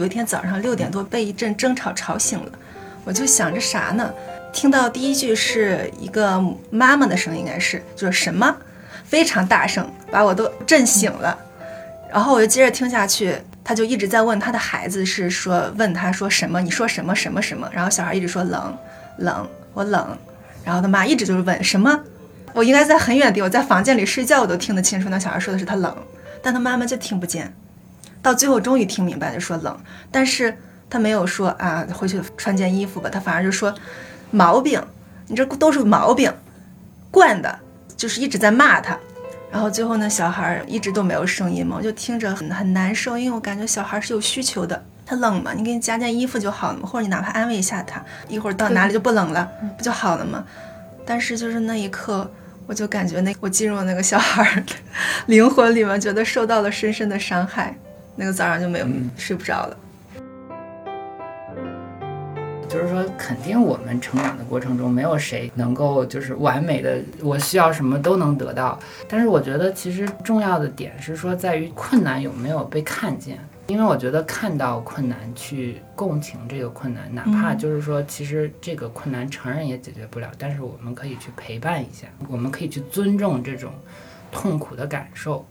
有一天早上六点多被一阵争吵吵醒了，我就想着啥呢？听到第一句是一个妈妈的声音，应该是就是什么，非常大声，把我都震醒了。然后我就接着听下去，他就一直在问他的孩子，是说问他说什么？你说什么什么什么？然后小孩一直说冷冷，我冷。然后他妈一直就是问什么？我应该在很远的地方，在房间里睡觉，我都听得清楚。那小孩说的是他冷，但他妈妈就听不见。到最后终于听明白，就说冷，但是他没有说啊，回去穿件衣服吧。他反而就说毛病，你这都是毛病，惯的，就是一直在骂他。然后最后呢，小孩一直都没有声音嘛，我就听着很很难受，因为我感觉小孩是有需求的。他冷嘛，你给你加件衣服就好了嘛，或者你哪怕安慰一下他，一会儿到哪里就不冷了，不就好了吗？但是就是那一刻，我就感觉那我进入那个小孩灵魂里面，觉得受到了深深的伤害，那个早上就没有睡不着了。就是说，肯定我们成长的过程中，没有谁能够就是完美的，我需要什么都能得到。但是我觉得，其实重要的点是说，在于困难有没有被看见。因为我觉得看到困难，去共情这个困难，哪怕就是说，其实这个困难承认也解决不了，但是我们可以去陪伴一下，我们可以去尊重这种痛苦的感受。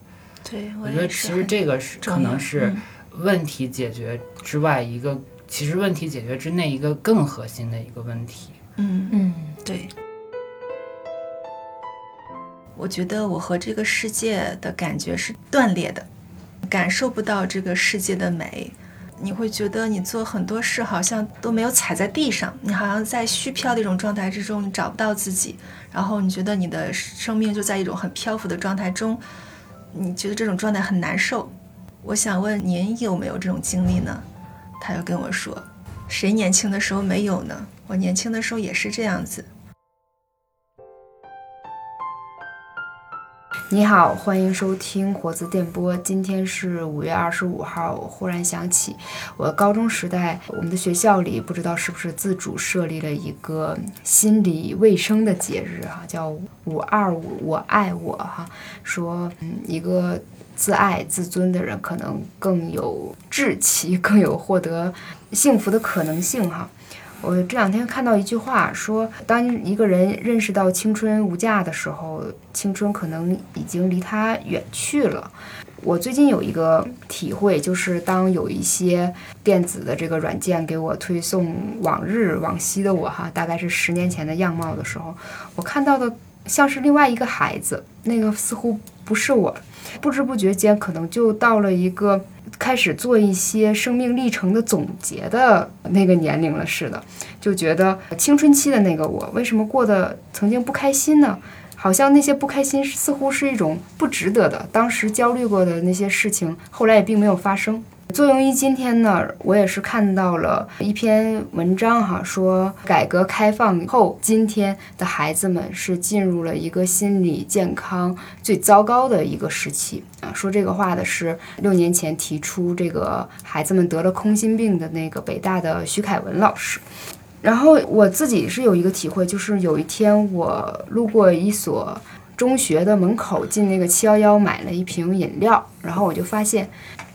对，我觉得其实这个是可能是问题解决之外一个。其实问题解决之内一个更核心的一个问题，嗯嗯，对。我觉得我和这个世界的感觉是断裂的，感受不到这个世界的美。你会觉得你做很多事好像都没有踩在地上，你好像在虚飘的一种状态之中，你找不到自己。然后你觉得你的生命就在一种很漂浮的状态中，你觉得这种状态很难受。我想问您有没有这种经历呢？他又跟我说：“谁年轻的时候没有呢？我年轻的时候也是这样子。”你好，欢迎收听活字电波。今天是五月二十五号。我忽然想起，我高中时代，我们的学校里不知道是不是自主设立了一个心理卫生的节日啊，叫“五二五我爱我”哈，说嗯一个。自爱自尊的人可能更有志气，更有获得幸福的可能性哈。我这两天看到一句话，说当一个人认识到青春无价的时候，青春可能已经离他远去了。我最近有一个体会，就是当有一些电子的这个软件给我推送往日往昔的我哈，大概是十年前的样貌的时候，我看到的像是另外一个孩子，那个似乎不是我。不知不觉间，可能就到了一个开始做一些生命历程的总结的那个年龄了似的，就觉得青春期的那个我，为什么过得曾经不开心呢？好像那些不开心似乎是一种不值得的，当时焦虑过的那些事情，后来也并没有发生。作用于今天呢，我也是看到了一篇文章哈，说改革开放后，今天的孩子们是进入了一个心理健康最糟糕的一个时期啊。说这个话的是六年前提出这个孩子们得了空心病的那个北大的徐凯文老师。然后我自己是有一个体会，就是有一天我路过一所中学的门口，进那个七幺幺买了一瓶饮料，然后我就发现。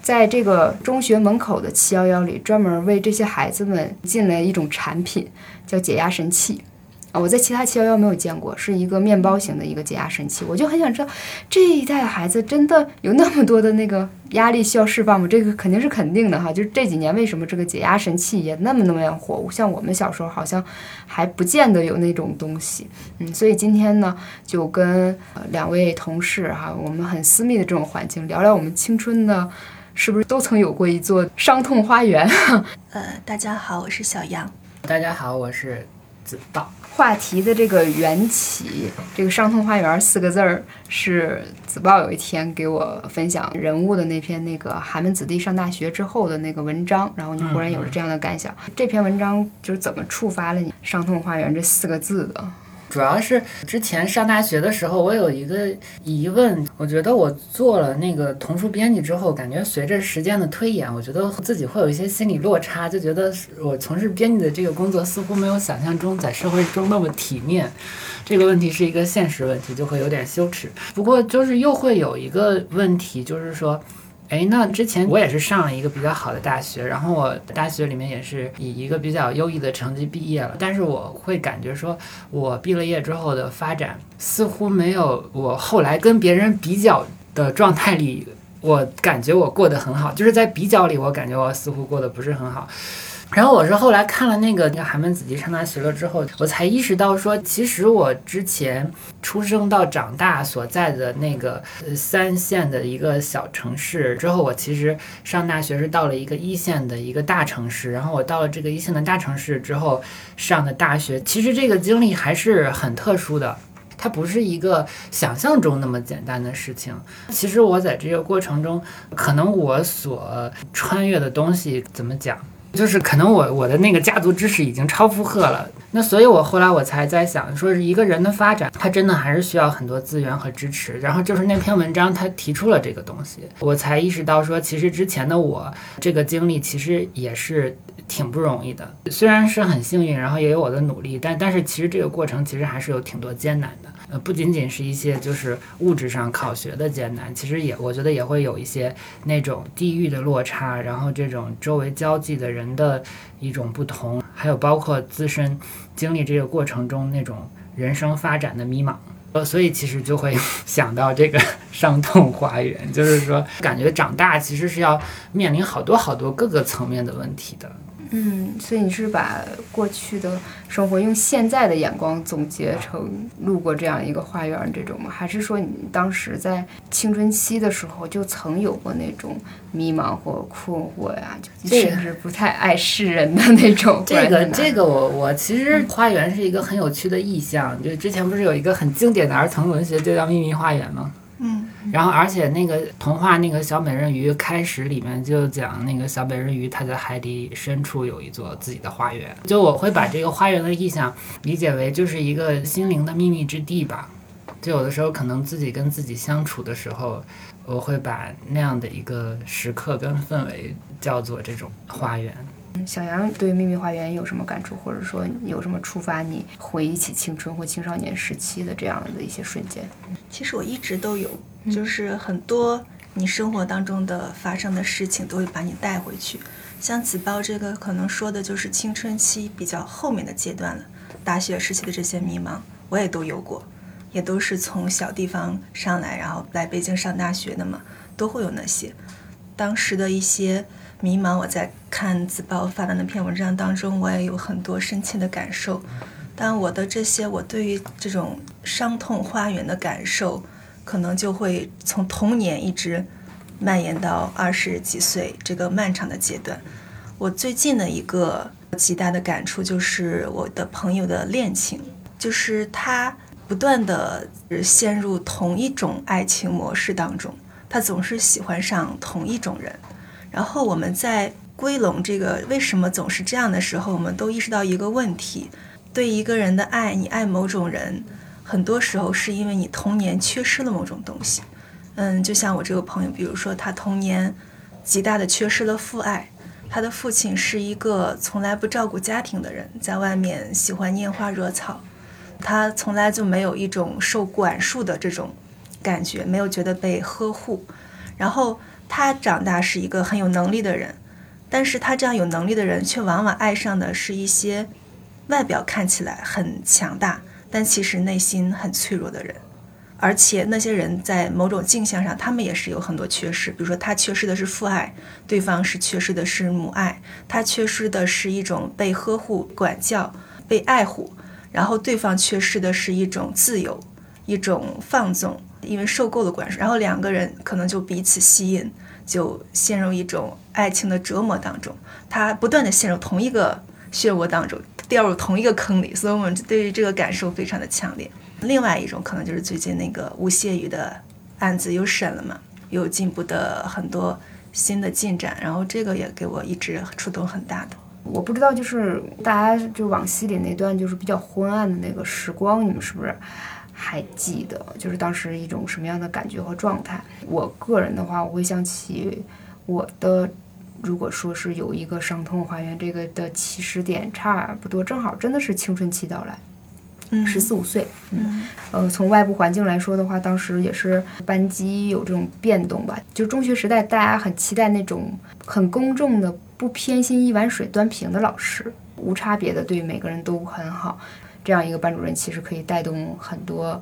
在这个中学门口的七幺幺里，专门为这些孩子们进了一种产品，叫解压神器。啊，我在其他七幺幺没有见过，是一个面包型的一个解压神器。我就很想知道，这一代孩子真的有那么多的那个压力需要释放吗？这个肯定是肯定的哈。就是这几年为什么这个解压神器也那么那么样火？像我们小时候好像还不见得有那种东西。嗯，所以今天呢，就跟两位同事哈，我们很私密的这种环境聊聊我们青春的。是不是都曾有过一座伤痛花园？呃，大家好，我是小杨。大家好，我是子道。话题的这个缘起，这个“伤痛花园”四个字儿，是子豹有一天给我分享人物的那篇那个寒门子弟上大学之后的那个文章，然后你忽然有了这样的感想。这篇文章就是怎么触发了你“伤痛花园”这四个字的？主要是之前上大学的时候，我有一个疑问，我觉得我做了那个童书编辑之后，感觉随着时间的推演，我觉得自己会有一些心理落差，就觉得我从事编辑的这个工作似乎没有想象中在社会中那么体面。这个问题是一个现实问题，就会有点羞耻。不过就是又会有一个问题，就是说。哎，那之前我也是上了一个比较好的大学，然后我大学里面也是以一个比较优异的成绩毕业了。但是我会感觉说，我毕了业之后的发展似乎没有我后来跟别人比较的状态里，我感觉我过得很好。就是在比较里，我感觉我似乎过得不是很好。然后我是后来看了那个那个《寒门子弟上大学了》之后，我才意识到说，其实我之前出生到长大所在的那个呃三线的一个小城市之后，我其实上大学是到了一个一线的一个大城市。然后我到了这个一线的大城市之后上的大学，其实这个经历还是很特殊的，它不是一个想象中那么简单的事情。其实我在这个过程中，可能我所穿越的东西怎么讲？就是可能我我的那个家族知识已经超负荷了，那所以我后来我才在想，说是一个人的发展，他真的还是需要很多资源和支持。然后就是那篇文章他提出了这个东西，我才意识到说，其实之前的我这个经历其实也是挺不容易的，虽然是很幸运，然后也有我的努力，但但是其实这个过程其实还是有挺多艰难的。不仅仅是一些就是物质上考学的艰难，其实也我觉得也会有一些那种地域的落差，然后这种周围交际的人的一种不同，还有包括自身经历这个过程中那种人生发展的迷茫。呃，所以其实就会 想到这个 伤痛花园，就是说感觉长大其实是要面临好多好多各个层面的问题的。嗯，所以你是把过去的生活用现在的眼光总结成路过这样一个花园这种吗？还是说你当时在青春期的时候就曾有过那种迷茫或困惑呀？甚至不太爱世人的那种？这个这个，我我其实花园是一个很有趣的意象。就之前不是有一个很经典的儿童文学，就叫《秘密花园》吗？嗯。然后，而且那个童话那个小美人鱼开始里面就讲那个小美人鱼她在海底深处有一座自己的花园。就我会把这个花园的意象理解为就是一个心灵的秘密之地吧。就有的时候可能自己跟自己相处的时候，我会把那样的一个时刻跟氛围叫做这种花园。小杨对秘密花园有什么感触，或者说有什么触发你回忆起青春或青少年时期的这样的一些瞬间？其实我一直都有。就是很多你生活当中的发生的事情都会把你带回去，像子包这个可能说的就是青春期比较后面的阶段了，大学时期的这些迷茫我也都有过，也都是从小地方上来，然后来北京上大学的嘛，都会有那些当时的一些迷茫。我在看子包发的那篇文章当中，我也有很多深切的感受，但我的这些我对于这种伤痛花园的感受。可能就会从童年一直蔓延到二十几岁这个漫长的阶段。我最近的一个极大的感触就是我的朋友的恋情，就是他不断的陷入同一种爱情模式当中，他总是喜欢上同一种人。然后我们在归拢这个为什么总是这样的时候，我们都意识到一个问题：对一个人的爱，你爱某种人。很多时候是因为你童年缺失了某种东西，嗯，就像我这个朋友，比如说他童年极大的缺失了父爱，他的父亲是一个从来不照顾家庭的人，在外面喜欢拈花惹草，他从来就没有一种受管束的这种感觉，没有觉得被呵护。然后他长大是一个很有能力的人，但是他这样有能力的人，却往往爱上的是一些外表看起来很强大。但其实内心很脆弱的人，而且那些人在某种镜像上，他们也是有很多缺失。比如说，他缺失的是父爱，对方是缺失的是母爱；他缺失的是一种被呵护、管教、被爱护，然后对方缺失的是一种自由、一种放纵，因为受够了管束。然后两个人可能就彼此吸引，就陷入一种爱情的折磨当中。他不断的陷入同一个漩涡当中。掉入同一个坑里，所以我们对于这个感受非常的强烈。另外一种可能就是最近那个吴谢宇的案子又审了嘛，有进步的很多新的进展，然后这个也给我一直触动很大的。我不知道，就是大家就往西里那段就是比较昏暗的那个时光，你们是不是还记得？就是当时一种什么样的感觉和状态？我个人的话，我会想起我的。如果说是有一个伤痛还原，这个的起始点差不多，正好真的是青春期到来。嗯十四五岁。嗯呃，从外部环境来说的话，当时也是班级有这种变动吧。就中学时代，大家很期待那种很公正的、不偏心、一碗水端平的老师，无差别的对每个人都很好。这样一个班主任其实可以带动很多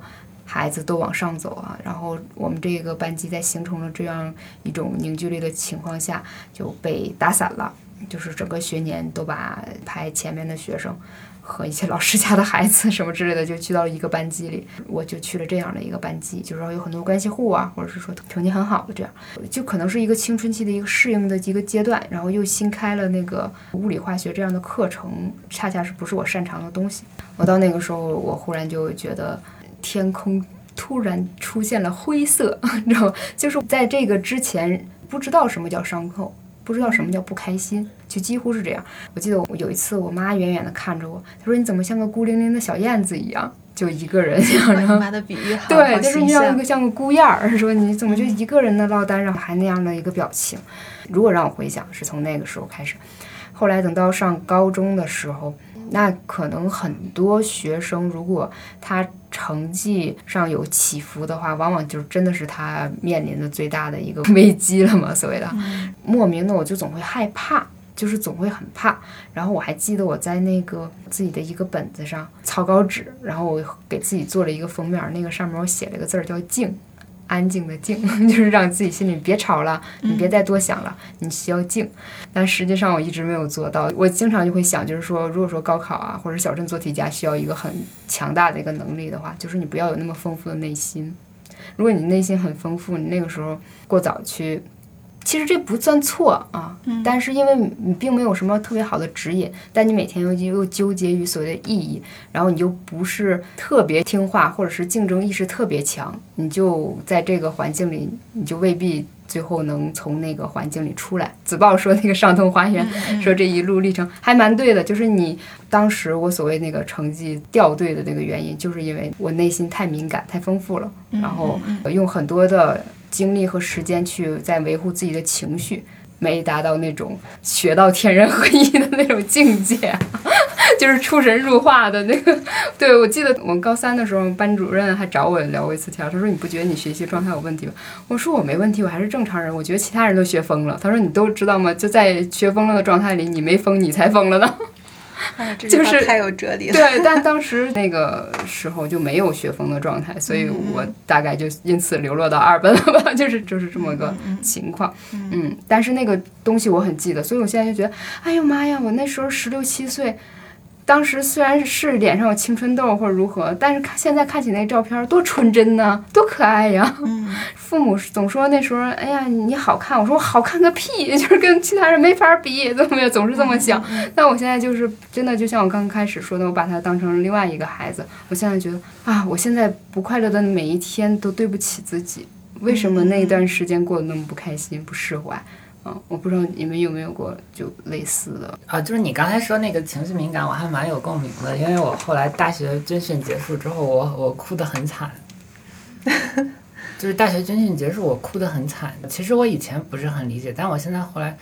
孩子都往上走啊。然后我们这个班级在形成了这样一种凝聚力的情况下，就被打散了。就是整个学年都把排前面的学生和一些老师家的孩子什么之类的，就聚到了一个班级里。我就去了这样的一个班级，就是说有很多关系户啊，或者是说成绩很好的这样，就可能是一个青春期的一个适应的一个阶段。然后又新开了那个物理化学这样的课程，恰恰是不是我擅长的东西。我到那个时候，我忽然就觉得天空突然出现了灰色，你知道吗？就是在这个之前不知道什么叫伤口。不知道什么叫不开心，就几乎是这样。我记得我有一次，我妈远远的看着我，她说：“你怎么像个孤零零的小燕子一样，就一个人？”然后的比喻好，对，就是你像一个像个孤雁儿，说你怎么就一个人的落单然后还那样的一个表情。如果让我回想，是从那个时候开始。后来等到上高中的时候，那可能很多学生如果他成绩上有起伏的话，往往就是真的是他面临的最大的一个危机了嘛，所谓的。莫名的我就总会害怕，就是总会很怕。然后我还记得我在那个自己的一个本子上草稿纸，然后我给自己做了一个封面，那个上面我写了一个字儿叫“静”。安静的静，就是让自己心里别吵了，你别再多想了，你需要静。但实际上我一直没有做到。我经常就会想，就是说，如果说高考啊，或者小镇做题家需要一个很强大的一个能力的话，就是你不要有那么丰富的内心。如果你内心很丰富，你那个时候过早去，其实这不算错啊。但是因为你并没有什么特别好的指引，但你每天又又纠结于所谓的意义，然后你又不是特别听话，或者是竞争意识特别强，你就在这个环境里，你就未必最后能从那个环境里出来。子豹说那个上通花园，说这一路历程还蛮对的，就是你当时我所谓那个成绩掉队的那个原因，就是因为我内心太敏感、太丰富了，然后用很多的精力和时间去在维护自己的情绪。没达到那种学到天人合一的那种境界，就是出神入化的那个。对我记得我们高三的时候，班主任还找我聊过一次天，他说你不觉得你学习状态有问题吗？我说我没问题，我还是正常人。我觉得其他人都学疯了。他说你都知道吗？就在学疯了的状态里，你没疯，你才疯了呢。就是太有哲理了。对，但 当时那个时候就没有学风的状态，所以我大概就因此流落到二本了吧，就是就是这么个情况。嗯，但是那个东西我很记得，所以我现在就觉得，哎呦妈呀，我那时候十六七岁。当时虽然是脸上有青春痘或者如何，但是看现在看起那照片多纯真呐，多可爱呀！父母总说那时候，哎呀你好看，我说我好看个屁，就是跟其他人没法比，怎么也总是这么想。但我现在就是真的，就像我刚开始说的，我把他当成另外一个孩子。我现在觉得啊，我现在不快乐的每一天都对不起自己。为什么那一段时间过得那么不开心、不释怀？嗯，我不知道你们有没有过就类似的。啊，就是你刚才说那个情绪敏感，我还蛮有共鸣的，因为我后来大学军训结束之后，我我哭得很惨。就是大学军训结束，我哭得很惨。其实我以前不是很理解，但我现在后来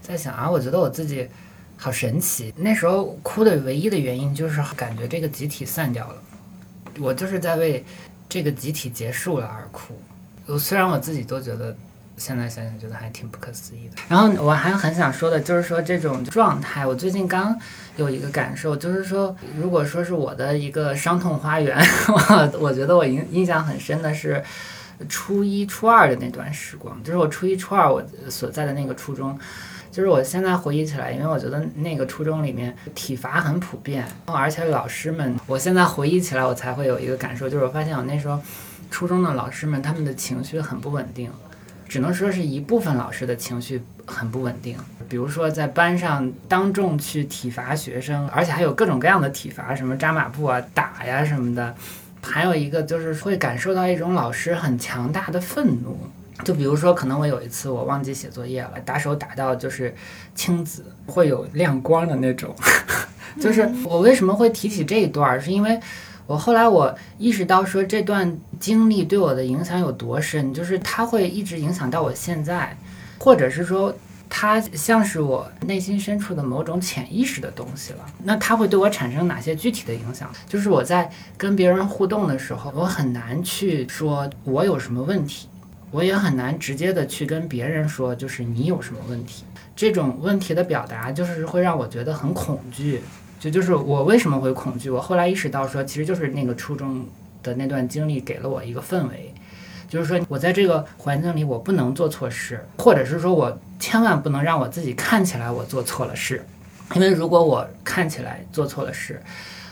在想啊，我觉得我自己好神奇。那时候哭的唯一的原因就是感觉这个集体散掉了，我就是在为这个集体结束了而哭。我虽然我自己都觉得。现在想想觉得还挺不可思议的。然后我还很想说的就是说这种状态，我最近刚有一个感受，就是说如果说是我的一个伤痛花园，我我觉得我印印象很深的是初一初二的那段时光，就是我初一初二我所在的那个初中，就是我现在回忆起来，因为我觉得那个初中里面体罚很普遍，而且老师们，我现在回忆起来我才会有一个感受，就是我发现我那时候初中的老师们他们的情绪很不稳定。只能说是一部分老师的情绪很不稳定，比如说在班上当众去体罚学生，而且还有各种各样的体罚，什么扎马步啊、打呀什么的。还有一个就是会感受到一种老师很强大的愤怒，就比如说可能我有一次我忘记写作业了，打手打到就是青紫，会有亮光的那种。就是我为什么会提起这一段，是因为。我后来我意识到说这段经历对我的影响有多深，就是它会一直影响到我现在，或者是说它像是我内心深处的某种潜意识的东西了。那它会对我产生哪些具体的影响？就是我在跟别人互动的时候，我很难去说我有什么问题，我也很难直接的去跟别人说，就是你有什么问题。这种问题的表达，就是会让我觉得很恐惧。就就是我为什么会恐惧？我后来意识到说，其实就是那个初中的那段经历给了我一个氛围。就是说我在这个环境里，我不能做错事，或者是说我千万不能让我自己看起来我做错了事，因为如果我看起来做错了事，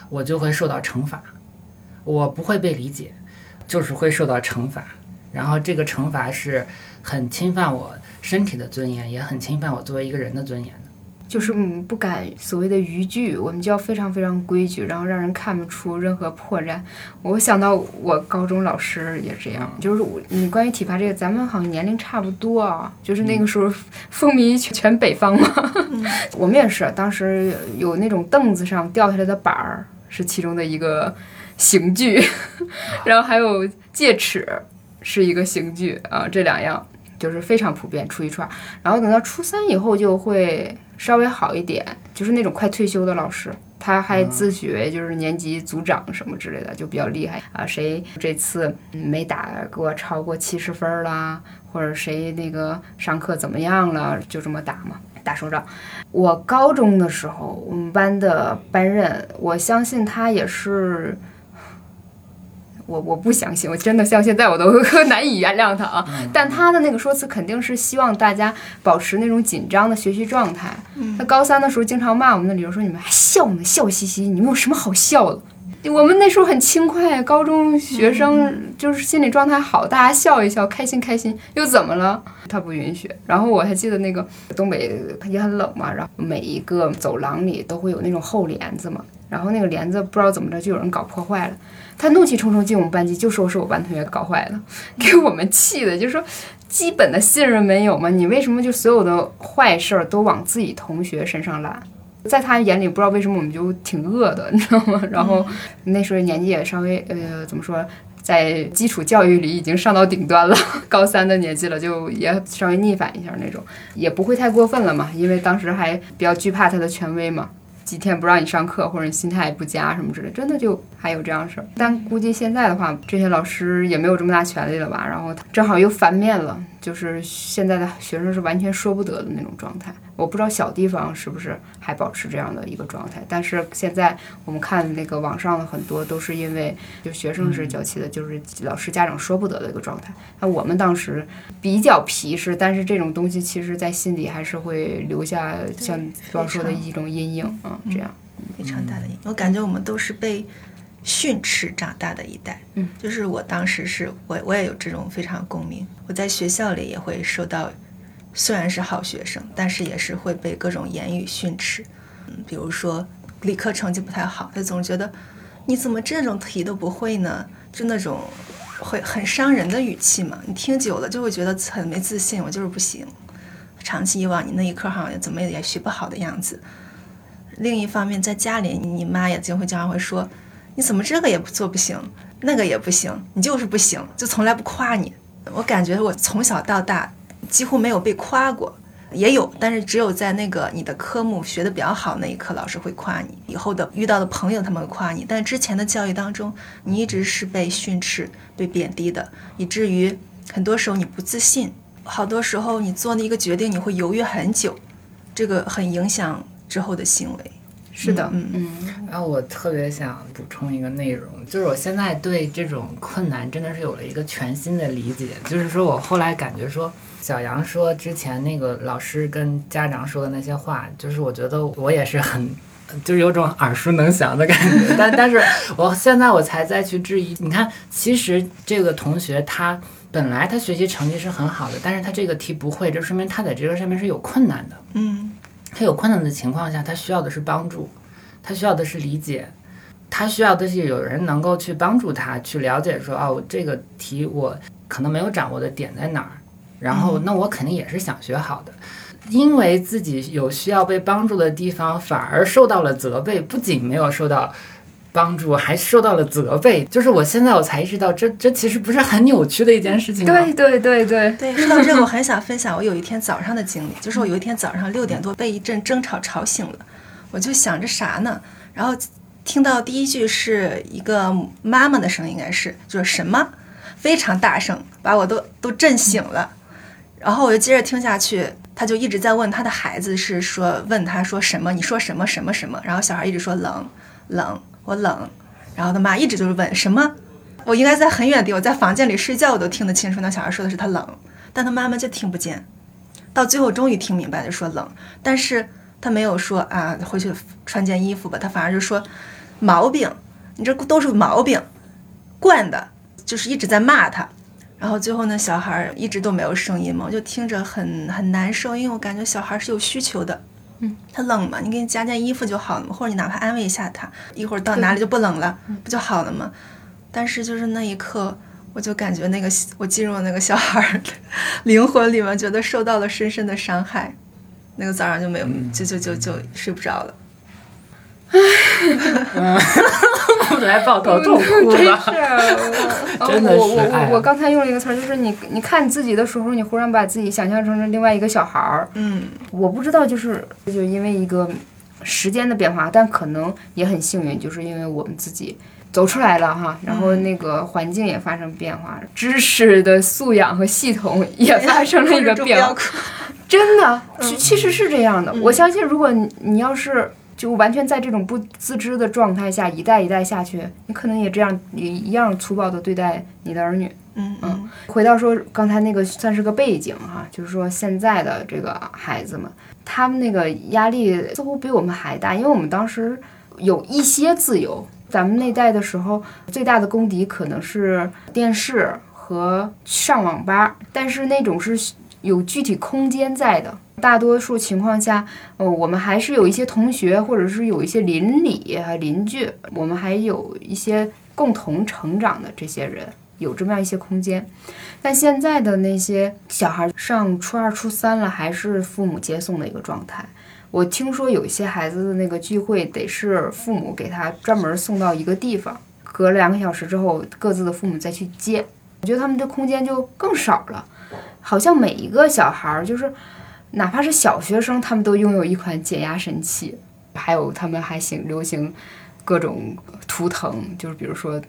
我就会受到惩罚，我不会被理解，就是会受到惩罚，然后这个惩罚是很侵犯我身体的尊严，也很侵犯我作为一个人的尊严。就是不敢所谓的逾矩，我们就要非常非常规矩，然后让人看不出任何破绽。我想到我高中老师也这样，就是我你关于体罚这个，咱们好像年龄差不多啊，就是那个时候 风靡全北方嘛。我们也是，当时有那种凳子上掉下来的板儿是其中的一个刑具，然后还有戒尺是一个刑具啊，这两样就是非常普遍，初一初二，然后等到初三以后就会。稍微好一点，就是那种快退休的老师，他还自学就是年级组长什么之类的，就比较厉害啊。谁这次没打过超过七十分啦，或者谁那个上课怎么样了，就这么打嘛，打手掌。我高中的时候，我们班的班任，我相信他也是。我我不相信，我真的像现在我都 难以原谅他啊！但他的那个说辞肯定是希望大家保持那种紧张的学习状态。他高三的时候经常骂我们的理由说：“你们还笑呢，笑嘻嘻，你们有什么好笑的？”我们那时候很轻快，高中学生就是心理状态好，大家笑一笑，开心开心，又怎么了？他不允许。然后我还记得那个东北也很冷嘛，然后每一个走廊里都会有那种厚帘子嘛，然后那个帘子不知道怎么着就有人搞破坏了。他怒气冲冲进我们班级，就说是我班同学搞坏的，给我们气的，就说基本的信任没有吗？你为什么就所有的坏事儿都往自己同学身上揽？在他眼里，不知道为什么我们就挺恶的，你知道吗？然后那时候年纪也稍微呃，怎么说，在基础教育里已经上到顶端了，高三的年纪了，就也稍微逆反一下那种，也不会太过分了嘛，因为当时还比较惧怕他的权威嘛。几天不让你上课，或者你心态不佳什么之类，真的就还有这样事儿。但估计现在的话，这些老师也没有这么大权利了吧？然后正好又翻面了，就是现在的学生是完全说不得的那种状态。我不知道小地方是不是还保持这样的一个状态，但是现在我们看那个网上的很多都是因为就学生是娇气的，就是老师家长说不得的一个状态。那我们当时比较皮实，但是这种东西其实在心里还是会留下像比方说的一种阴影啊，这样非常大的阴影。我感觉我们都是被训斥长大的一代，嗯，就是我当时是我我也有这种非常共鸣，我在学校里也会受到。虽然是好学生，但是也是会被各种言语训斥。嗯，比如说理科成绩不太好，他总觉得你怎么这种题都不会呢？就那种会很伤人的语气嘛。你听久了就会觉得很没自信，我就是不行。长期以往，你那一科好像怎么也学不好的样子。另一方面，在家里，你妈也经会经常会说，你怎么这个也不做不行，那个也不行，你就是不行，就从来不夸你。我感觉我从小到大。几乎没有被夸过，也有，但是只有在那个你的科目学的比较好那一刻，老师会夸你。以后的遇到的朋友他们会夸你，但之前的教育当中，你一直是被训斥、被贬低的，以至于很多时候你不自信，好多时候你做的一个决定你会犹豫很久，这个很影响之后的行为。是的，嗯嗯。然后我特别想补充一个内容，就是我现在对这种困难真的是有了一个全新的理解，就是说我后来感觉说。小杨说之前那个老师跟家长说的那些话，就是我觉得我也是很，就是有种耳熟能详的感觉。但但是我现在我才再去质疑，你看，其实这个同学他本来他学习成绩是很好的，但是他这个题不会，这说明他在这个上面是有困难的。嗯，他有困难的情况下，他需要的是帮助，他需要的是理解，他需要的是有人能够去帮助他去了解说，哦，这个题我可能没有掌握的点在哪儿。然后，那我肯定也是想学好的，因为自己有需要被帮助的地方，反而受到了责备，不仅没有受到。帮助，还受到了责备。就是我现在我才意识到，这这其实不是很扭曲的一件事情？对对对对，对，说到这个，我很想分享我有一天早上的经历，就是我有一天早上六点多被一阵争吵吵醒了，我就想着啥呢？然后听到第一句是一个妈妈的声音，应该是就是什么，非常大声，把我都都震醒了。然后我就接着听下去，他就一直在问他的孩子，是说问他说什么？你说什么什么什么？然后小孩一直说冷冷，我冷。然后他妈一直就是问什么？我应该在很远的地方，在房间里睡觉，我都听得清楚。那小孩说的是他冷，但他妈妈就听不见。到最后终于听明白了，说冷，但是他没有说啊，回去穿件衣服吧。他反而就说毛病，你这都是毛病，惯的，就是一直在骂他。然后最后呢，小孩一直都没有声音嘛，我就听着很很难受，因为我感觉小孩是有需求的。嗯，他冷嘛，你给你加件衣服就好了嘛，或者你哪怕安慰一下他，一会儿到哪里就不冷了，不就好了吗？但是就是那一刻，我就感觉那个我进入了那个小孩灵魂里面，觉得受到了深深的伤害。那个早上就没有，就就就就睡不着了。我来抱头痛哭 真了。是，真的是我我哎我我刚才用了一个词儿，就是你你看你自己的时候，你忽然把自己想象成了另外一个小孩儿。嗯，我不知道，就是就因为一个时间的变化，但可能也很幸运，就是因为我们自己走出来了哈，然后那个环境也发生变化，知识的素养和系统也发生了一个变化。真的，其其实是这样的。我相信，如果你你要是就完全在这种不自知的状态下，一代一代下去，你可能也这样也一样粗暴的对待你的儿女。嗯嗯回到说刚才那个算是个背景哈，就是说现在的这个孩子们，他们那个压力似乎比我们还大，因为我们当时有一些自由。咱们那代的时候，最大的公敌可能是电视和上网吧，但是那种是有具体空间在的。大多数情况下，呃，我们还是有一些同学，或者是有一些邻里邻居，我们还有一些共同成长的这些人，有这么样一些空间。但现在的那些小孩上初二、初三了，还是父母接送的一个状态。我听说有一些孩子的那个聚会，得是父母给他专门送到一个地方，隔了两个小时之后，各自的父母再去接。我觉得他们的空间就更少了，好像每一个小孩，就是哪怕是小学生，他们都拥有一款减压神器，还有他们还行流行各种图腾，就是比如说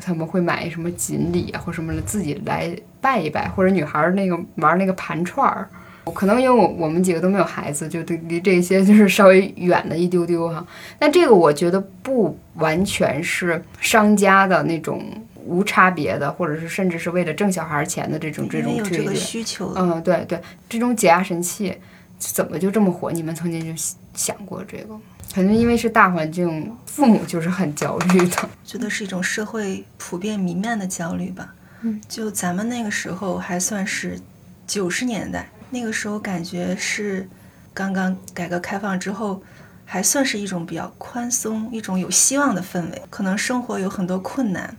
他们会买什么锦鲤啊或什么的，自己来拜一拜，或者女孩儿那个玩那个盘串儿。可能因为我我们几个都没有孩子，就对离这些就是稍微远了一丢丢哈。但这个我觉得不完全是商家的那种无差别的，或者是甚至是为了挣小孩钱的这种这种这个。需求。嗯，对对，这种解压神器怎么就这么火？你们曾经就想过这个？可能因为是大环境，父母就是很焦虑的。觉得是一种社会普遍弥漫的焦虑吧。嗯，就咱们那个时候还算是九十年代，那个时候感觉是刚刚改革开放之后，还算是一种比较宽松、一种有希望的氛围。可能生活有很多困难，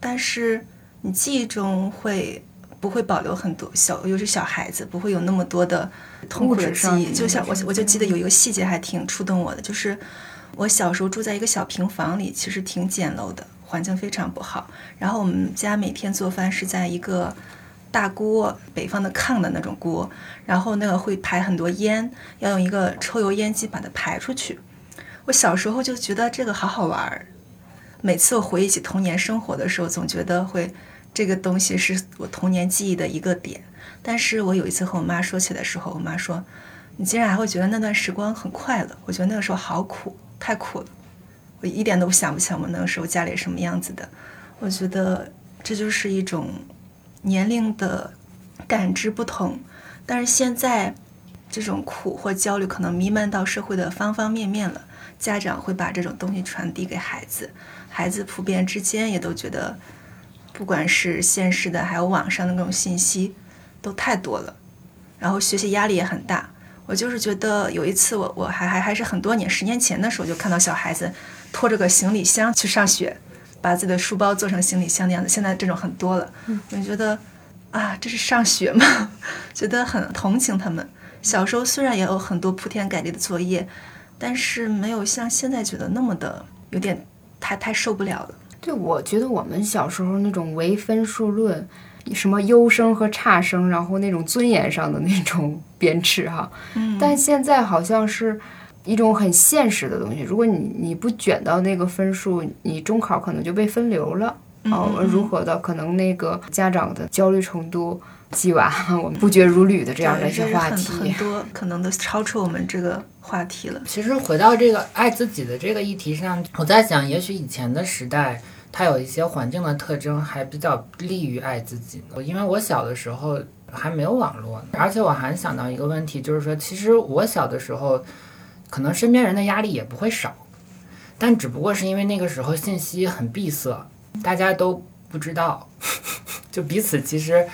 但是你记忆中会不会保留很多小，尤其小孩子不会有那么多的痛苦的记忆。就像我我就记得有一个细节还挺触动我的，就是我小时候住在一个小平房里，其实挺简陋的，环境非常不好。然后我们家每天做饭是在一个大锅，北方的炕的那种锅，然后那个会排很多烟，要用一个抽油烟机把它排出去。我小时候就觉得这个好好玩儿，每次我回忆起童年生活的时候，总觉得会这个东西是我童年记忆的一个点。但是我有一次和我妈说起的时候，我妈说：“你竟然还会觉得那段时光很快乐？我觉得那个时候好苦，太苦了。我一点都想不起来我那个时候家里是什么样子的。我觉得这就是一种年龄的感知不同，但是现在这种苦或焦虑可能弥漫到社会的方方面面了。家长会把这种东西传递给孩子，孩子普遍之间也都觉得，不管是现实的还有网上的那种信息，都太多了，然后学习压力也很大。我就是觉得有一次我我还还还是很多年十年前的时候，就看到小孩子拖着个行李箱去上学，把自己的书包做成行李箱的样子。现在这种很多了，我就觉得啊，这是上学吗？觉得很同情他们。小时候虽然也有很多铺天盖地的作业，但是没有像现在觉得那么的有点太太受不了了。对，我觉得我们小时候那种唯分数论，什么优生和差生，然后那种尊严上的那种 鞭笞哈，嗯但现在好像是一种很现实的东西。如果你你不卷到那个分数，你中考可能就被分流了。哦，嗯如何的？可能那个家长的焦虑程度，鸡 娃我们不绝如缕的这样的一些话很题。很多可能都超出我们这个话题了。其实回到这个爱自己的这个议题上，我在想，也许以前的时代，它有一些环境的特征还比较利于爱自己呢。因为我小的时候还没有网络，而且我还想到一个问题，就是说，其实我小的时候，可能身边人的压力也不会少，但只不过是因为那个时候信息很闭塞，大家都不知道，就彼此其实。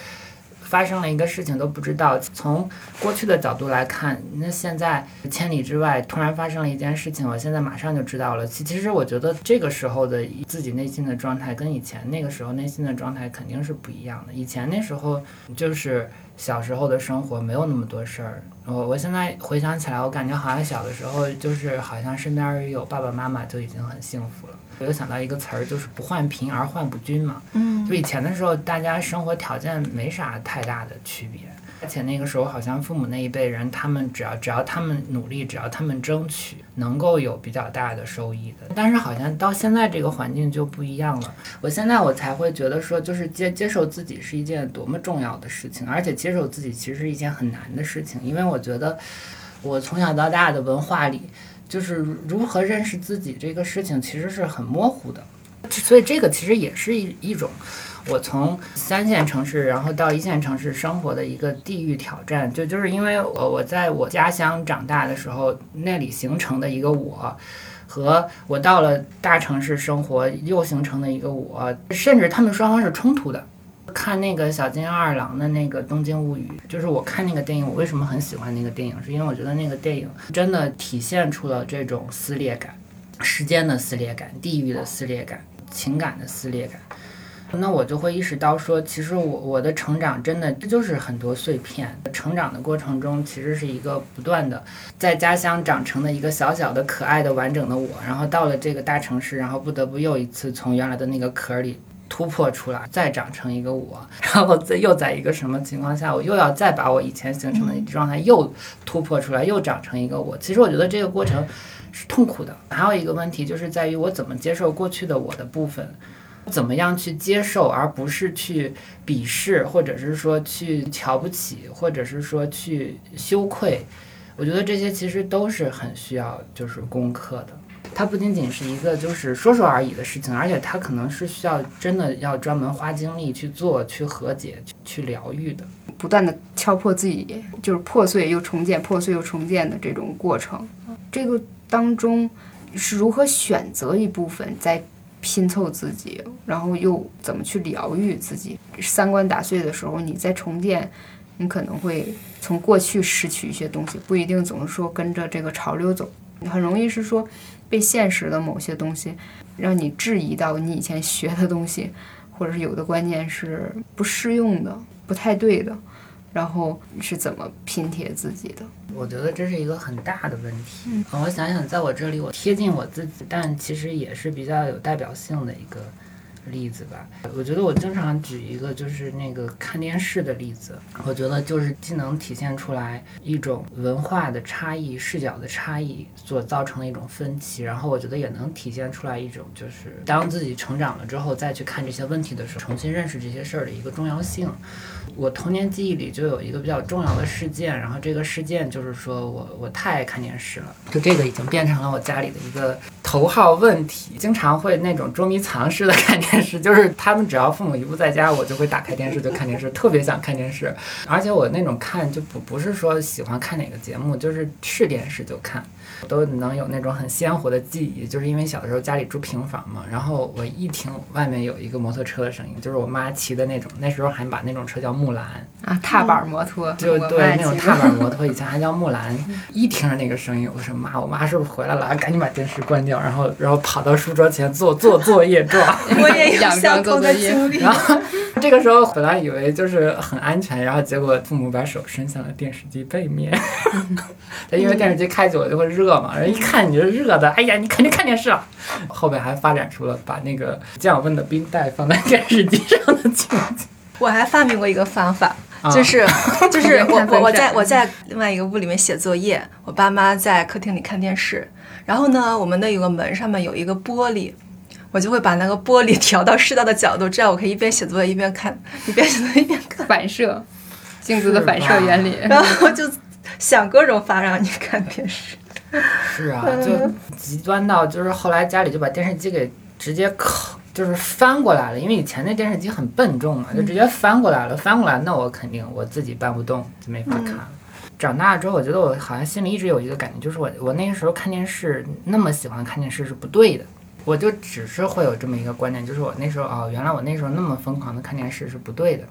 发生了一个事情都不知道，从过去的角度来看，那现在千里之外突然发生了一件事情，我现在马上就知道了。其其实我觉得这个时候的自己内心的状态跟以前那个时候内心的状态肯定是不一样的。以前那时候就是小时候的生活没有那么多事儿，我我现在回想起来，我感觉好像小的时候就是好像身边有爸爸妈妈就已经很幸福了。我又想到一个词儿，就是不患贫而患不均嘛。嗯就以前的时候，大家生活条件没啥太大的区别，而且那个时候好像父母那一辈人，他们只要只要他们努力，只要他们争取，能够有比较大的收益的。但是好像到现在这个环境就不一样了。我现在我才会觉得说，就是接接受自己是一件多么重要的事情，而且接受自己其实是一件很难的事情，因为我觉得我从小到大的文化里。就是如何认识自己这个事情，其实是很模糊的，所以这个其实也是一一种我从三线城市，然后到一线城市生活的一个地域挑战。就就是因为我我在我家乡长大的时候，那里形成的一个我，和我到了大城市生活又形成的一个我，甚至他们双方是冲突的。看那个小金二郎的那个《东京物语》，就是我看那个电影，我为什么很喜欢那个电影，是因为我觉得那个电影真的体现出了这种撕裂感，时间的撕裂感、地域的撕裂感、情感的撕裂感。那我就会意识到说，其实我我的成长真的这就是很多碎片。成长的过程中，其实是一个不断的在家乡长成的一个小小的、可爱的、完整的我，然后到了这个大城市，然后不得不又一次从原来的那个壳里。突破出来，再长成一个我，然后再又在一个什么情况下，我又要再把我以前形成的状态又突破出来，又长成一个我。其实我觉得这个过程是痛苦的。还有一个问题就是在于我怎么接受过去的我的部分，怎么样去接受，而不是去鄙视，或者是说去瞧不起，或者是说去羞愧。我觉得这些其实都是很需要就是功课的。它不仅仅是一个就是说说而已的事情，而且它可能是需要真的要专门花精力去做、去和解、去疗愈的，不断的敲破自己，就是破碎又重建、破碎又重建的这种过程。这个当中是如何选择一部分在拼凑自己，然后又怎么去疗愈自己？三观打碎的时候，你在重建，你可能会从过去拾取一些东西，不一定总是说跟着这个潮流走，很容易是说。被现实的某些东西，让你质疑到你以前学的东西，或者是有的观念是不适用的、不太对的，然后是怎么拼贴自己的？我觉得这是一个很大的问题。嗯，我想想，在我这里，我贴近我自己，但其实也是比较有代表性的一个例子吧。我觉得我经常举一个就是那个看电视的例子，我觉得就是既能体现出来一种文化的差异、视角的差异所造成的一种分歧，然后我觉得也能体现出来一种就是当自己成长了之后再去看这些问题的时候，重新认识这些事儿的一个重要性。我童年记忆里就有一个比较重要的事件，然后这个事件就是说我我太爱看电视了，就这个已经变成了我家里的一个头号问题，经常会那种捉迷藏式的看电视，就是他们只要父母一不在家，我就会打开电视就看电视，特别想看电视，而且我那种看就不不是说喜欢看哪个节目，就是是电视就看。都能有那种很鲜活的记忆，就是因为小的时候家里住平房嘛，然后我一听外面有一个摩托车的声音，就是我妈骑的那种，那时候还把那种车叫木兰啊，踏板摩托，就对那种踏板摩托，以前还叫木兰。一听着那个声音，我说妈，我妈是不是回来了？赶紧把电视关掉，然后然后跑到书桌前做 做作业状。我也也有相同。的经历。然后这个时候本来以为就是很安全，然后结果父母把手伸向了电视机背面，对，因为电视机开久了就会热嘛，然后一看你是热的，哎呀，你肯定看电视了。后面还发展出了把那个降温的冰袋放在电视机上的情景。我还发明过一个方法，啊就是 就是我我我在我在另外一个屋里面写作业，我爸妈在客厅里看电视，然后呢，我们那有个门上面有一个玻璃。我就会把那个玻璃调到适当的角度，这样我可以一边写作业一边看，一边写作业一边看。反射，镜子的反射原理。然后就想各种法让你看电视。是啊，就极端到就是后来家里就把电视机给直接靠，就是翻过来了，因为以前那电视机很笨重嘛，就直接翻过来了。翻过来，那我肯定我自己搬不动，就没法看了。长大之后，我觉得我好像心里一直有一个感觉，就是我我那个时候看电视那么喜欢看电视是不对的。我就只是会有这么一个观念，就是我那时候哦，原来我那时候那么疯狂的看电视是不对的。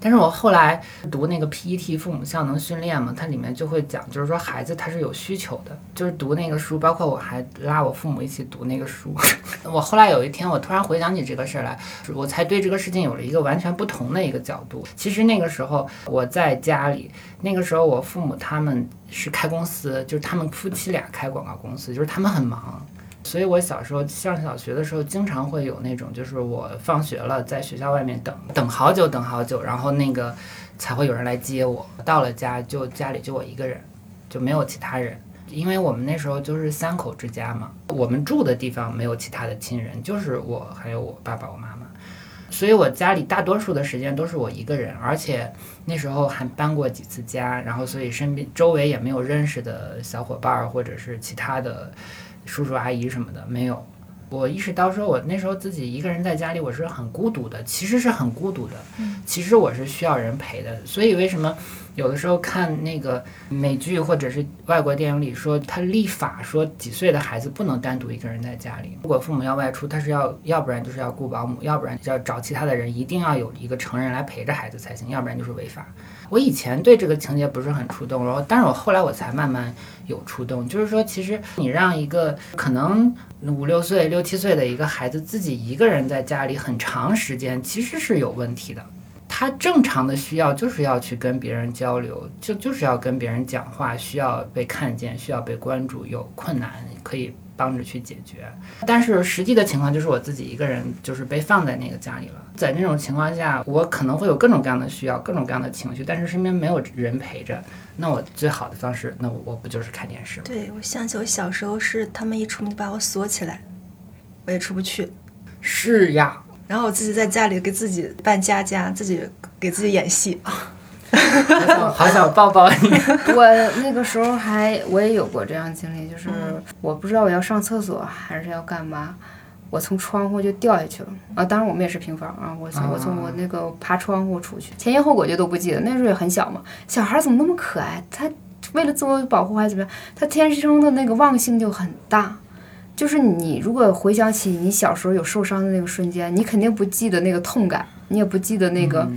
但是我后来读那个 PET 父母效能训练嘛，它里面就会讲，就是说孩子他是有需求的，就是读那个书，包括我还拉我父母一起读那个书。我后来有一天，我突然回想起这个事儿来，我才对这个事情有了一个完全不同的一个角度。其实那个时候我在家里，那个时候我父母他们是开公司，就是他们夫妻俩开广告公司，就是他们很忙。所以我小时候上小学的时候，经常会有那种，就是我放学了，在学校外面等等好久，等好久，然后那个才会有人来接我。到了家，就家里就我一个人，就没有其他人。因为我们那时候就是三口之家嘛，我们住的地方没有其他的亲人，就是我还有我爸爸、我妈妈。所以我家里大多数的时间都是我一个人，而且那时候还搬过几次家，然后所以身边周围也没有认识的小伙伴或者是其他的。叔叔阿姨什么的没有，我意识到说，我那时候自己一个人在家里，我是很孤独的，其实是很孤独的。其实我是需要人陪的。所以为什么有的时候看那个美剧或者是外国电影里说，他立法说几岁的孩子不能单独一个人在家里，如果父母要外出，他是要要不然就是要雇保姆，要不然就要找其他的人，一定要有一个成人来陪着孩子才行，要不然就是违法。我以前对这个情节不是很触动，然后，但是我后来我才慢慢有触动，就是说，其实你让一个可能五六岁、六七岁的一个孩子自己一个人在家里很长时间，其实是有问题的。他正常的需要就是要去跟别人交流，就就是要跟别人讲话，需要被看见，需要被关注，有困难可以帮着去解决。但是实际的情况就是我自己一个人就是被放在那个家里了，在那种情况下，我可能会有各种各样的需要，各种各样的情绪，但是身边没有人陪着，那我最好的方式，那我我不就是看电视吗？对，我想起我小时候是他们一出门就把我锁起来，我也出不去。是呀，然后我自己在家里给自己扮家家，自己给自己演戏。好 想好想抱抱你。我那个时候还我也有过这样经历，就是我不知道我要上厕所还是要干嘛，我从窗户就掉下去了啊！当然我们也是平房啊，我从我从我那个爬窗户出去，前因后果就都不记得。那时候也很小嘛，小孩怎么那么可爱？他为了自我保护还是怎么样？他天生的那个忘性就很大。就是你如果回想起你小时候有受伤的那个瞬间，你肯定不记得那个痛感，你也不记得那个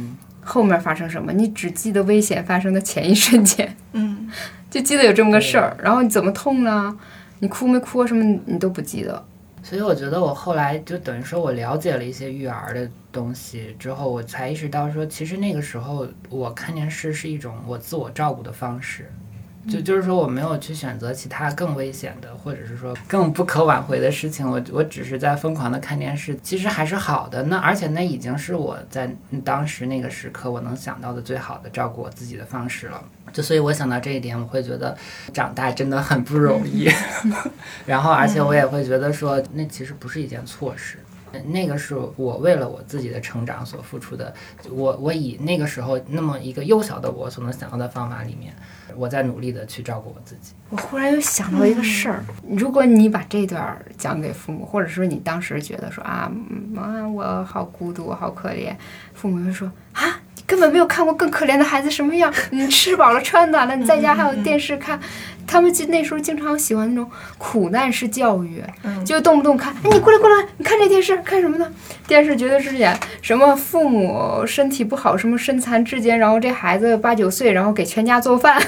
后面发生什么，你只记得危险发生的前一瞬间。嗯，就记得有这么个事儿，然后你怎么痛呢？你哭没哭啊什么你都不记得。所以我觉得我后来就等于说我了解了一些育儿的东西之后，我才意识到说，其实那个时候我看电视是一种我自我照顾的方式。就就是说，我没有去选择其他更危险的，或者是说更不可挽回的事情。我我只是在疯狂的看电视，其实还是好的。那而且那已经是我在当时那个时刻我能想到的最好的照顾我自己的方式了。就所以，我想到这一点，我会觉得长大真的很不容易。然后，而且我也会觉得说，那其实不是一件错事。那个是我为了我自己的成长所付出的。我我以那个时候那么一个幼小的我所能想到的方法里面，我在努力的去照顾我自己。我忽然又想到一个事儿，如果你把这段儿讲给父母，或者说你当时觉得说啊妈，我好孤独，我好可怜，父母会说啊，你根本没有看过更可怜的孩子什么样，你吃饱了穿暖了，你在家还有电视看。他们就那时候经常喜欢那种苦难式教育，就动不动看，哎，你过来过来，你看这电视看什么呢？电视绝对是演什么父母身体不好，什么身残志坚，然后这孩子八九岁，然后给全家做饭。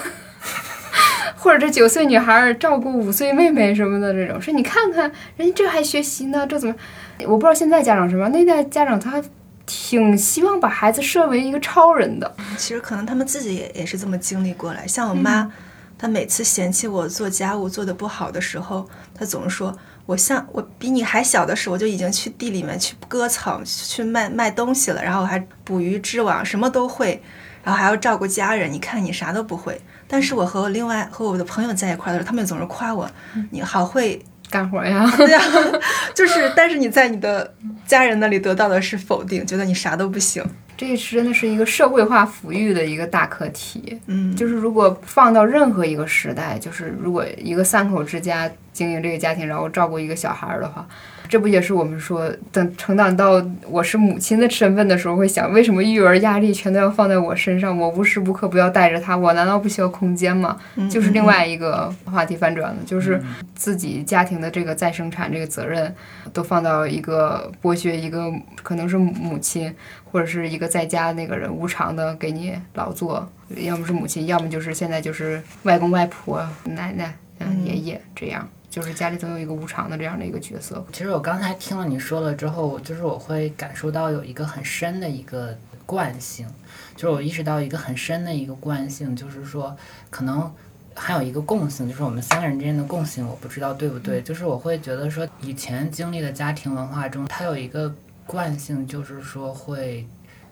或者这九岁女孩照顾五岁妹妹什么的这种，说你看看人家这还学习呢，这怎么？我不知道现在家长什么，那代家长他挺希望把孩子设为一个超人的。其实可能他们自己也也是这么经历过来。像我妈，她每次嫌弃我做家务做得不好的时候，她总是说我像我比你还小的时候，我就已经去地里面去割草、去卖卖东西了，然后我还捕鱼织网，什么都会，然后还要照顾家人。你看你啥都不会。但是我和我另外和我的朋友在一块的时候，他们总是夸我，你好会干活呀。对呀，就是但是你在你的家人那里得到的是否定，觉得你啥都不行。这是真的是一个社会化抚育的一个大课题。嗯，就是如果放到任何一个时代，就是如果一个三口之家经营这个家庭，然后照顾一个小孩儿的话。这不也是我们说，等成长到我是母亲的身份的时候，会想，为什么育儿压力全都要放在我身上？我无时无刻不要带着他，我难道不需要空间吗？就是另外一个话题反转了，就是自己家庭的这个再生产这个责任，都放到一个剥削一个可能是母亲或者是一个在家那个人无偿的给你劳作，要么是母亲，要么就是现在就是外公外婆、奶奶、嗯爷爷这样。就是家里总有一个无常的这样的一个角色。其实我刚才听了你说了之后，就是我会感受到有一个很深的一个惯性，就是我意识到一个很深的一个惯性，就是说可能还有一个共性，就是我们三个人之间的共性，我不知道对不对。就是我会觉得说，以前经历的家庭文化中，它有一个惯性，就是说会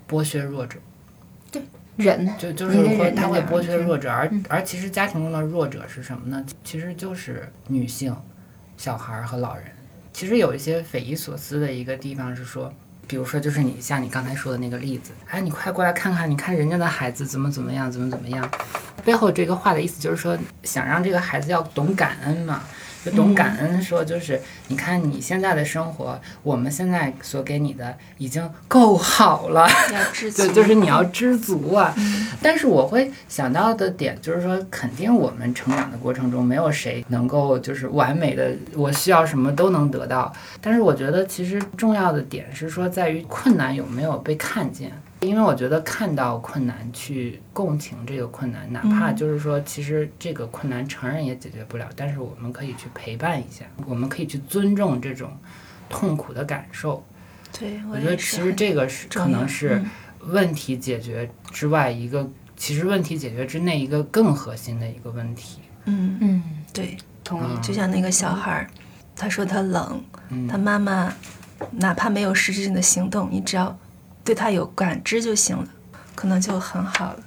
剥削弱者。对。忍就就是会，他会剥削弱者，而而其实家庭中的弱者是什么呢？其实就是女性、小孩和老人。其实有一些匪夷所思的一个地方是说，比如说就是你像你刚才说的那个例子，哎，你快过来看看，你看人家的孩子怎么怎么样，怎么怎么样。背后这个话的意思就是说，想让这个孩子要懂感恩嘛。懂感恩，说就是你看你现在的生活，我们现在所给你的已经够好了，对就是你要知足啊。但是我会想到的点就是说，肯定我们成长的过程中，没有谁能够就是完美的，我需要什么都能得到。但是我觉得其实重要的点是说，在于困难有没有被看见。因为我觉得看到困难去共情这个困难，哪怕就是说，其实这个困难承认也解决不了，但是我们可以去陪伴一下，我们可以去尊重这种痛苦的感受。对，我觉得其实这个是可能是问题解决之外一个，其实问题解决之内一个更核心的一个问题。嗯嗯，对，同意。就像那个小孩儿，他说他冷，他妈妈哪怕没有实质性的行动，你只要。对他有感知就行了，可能就很好了。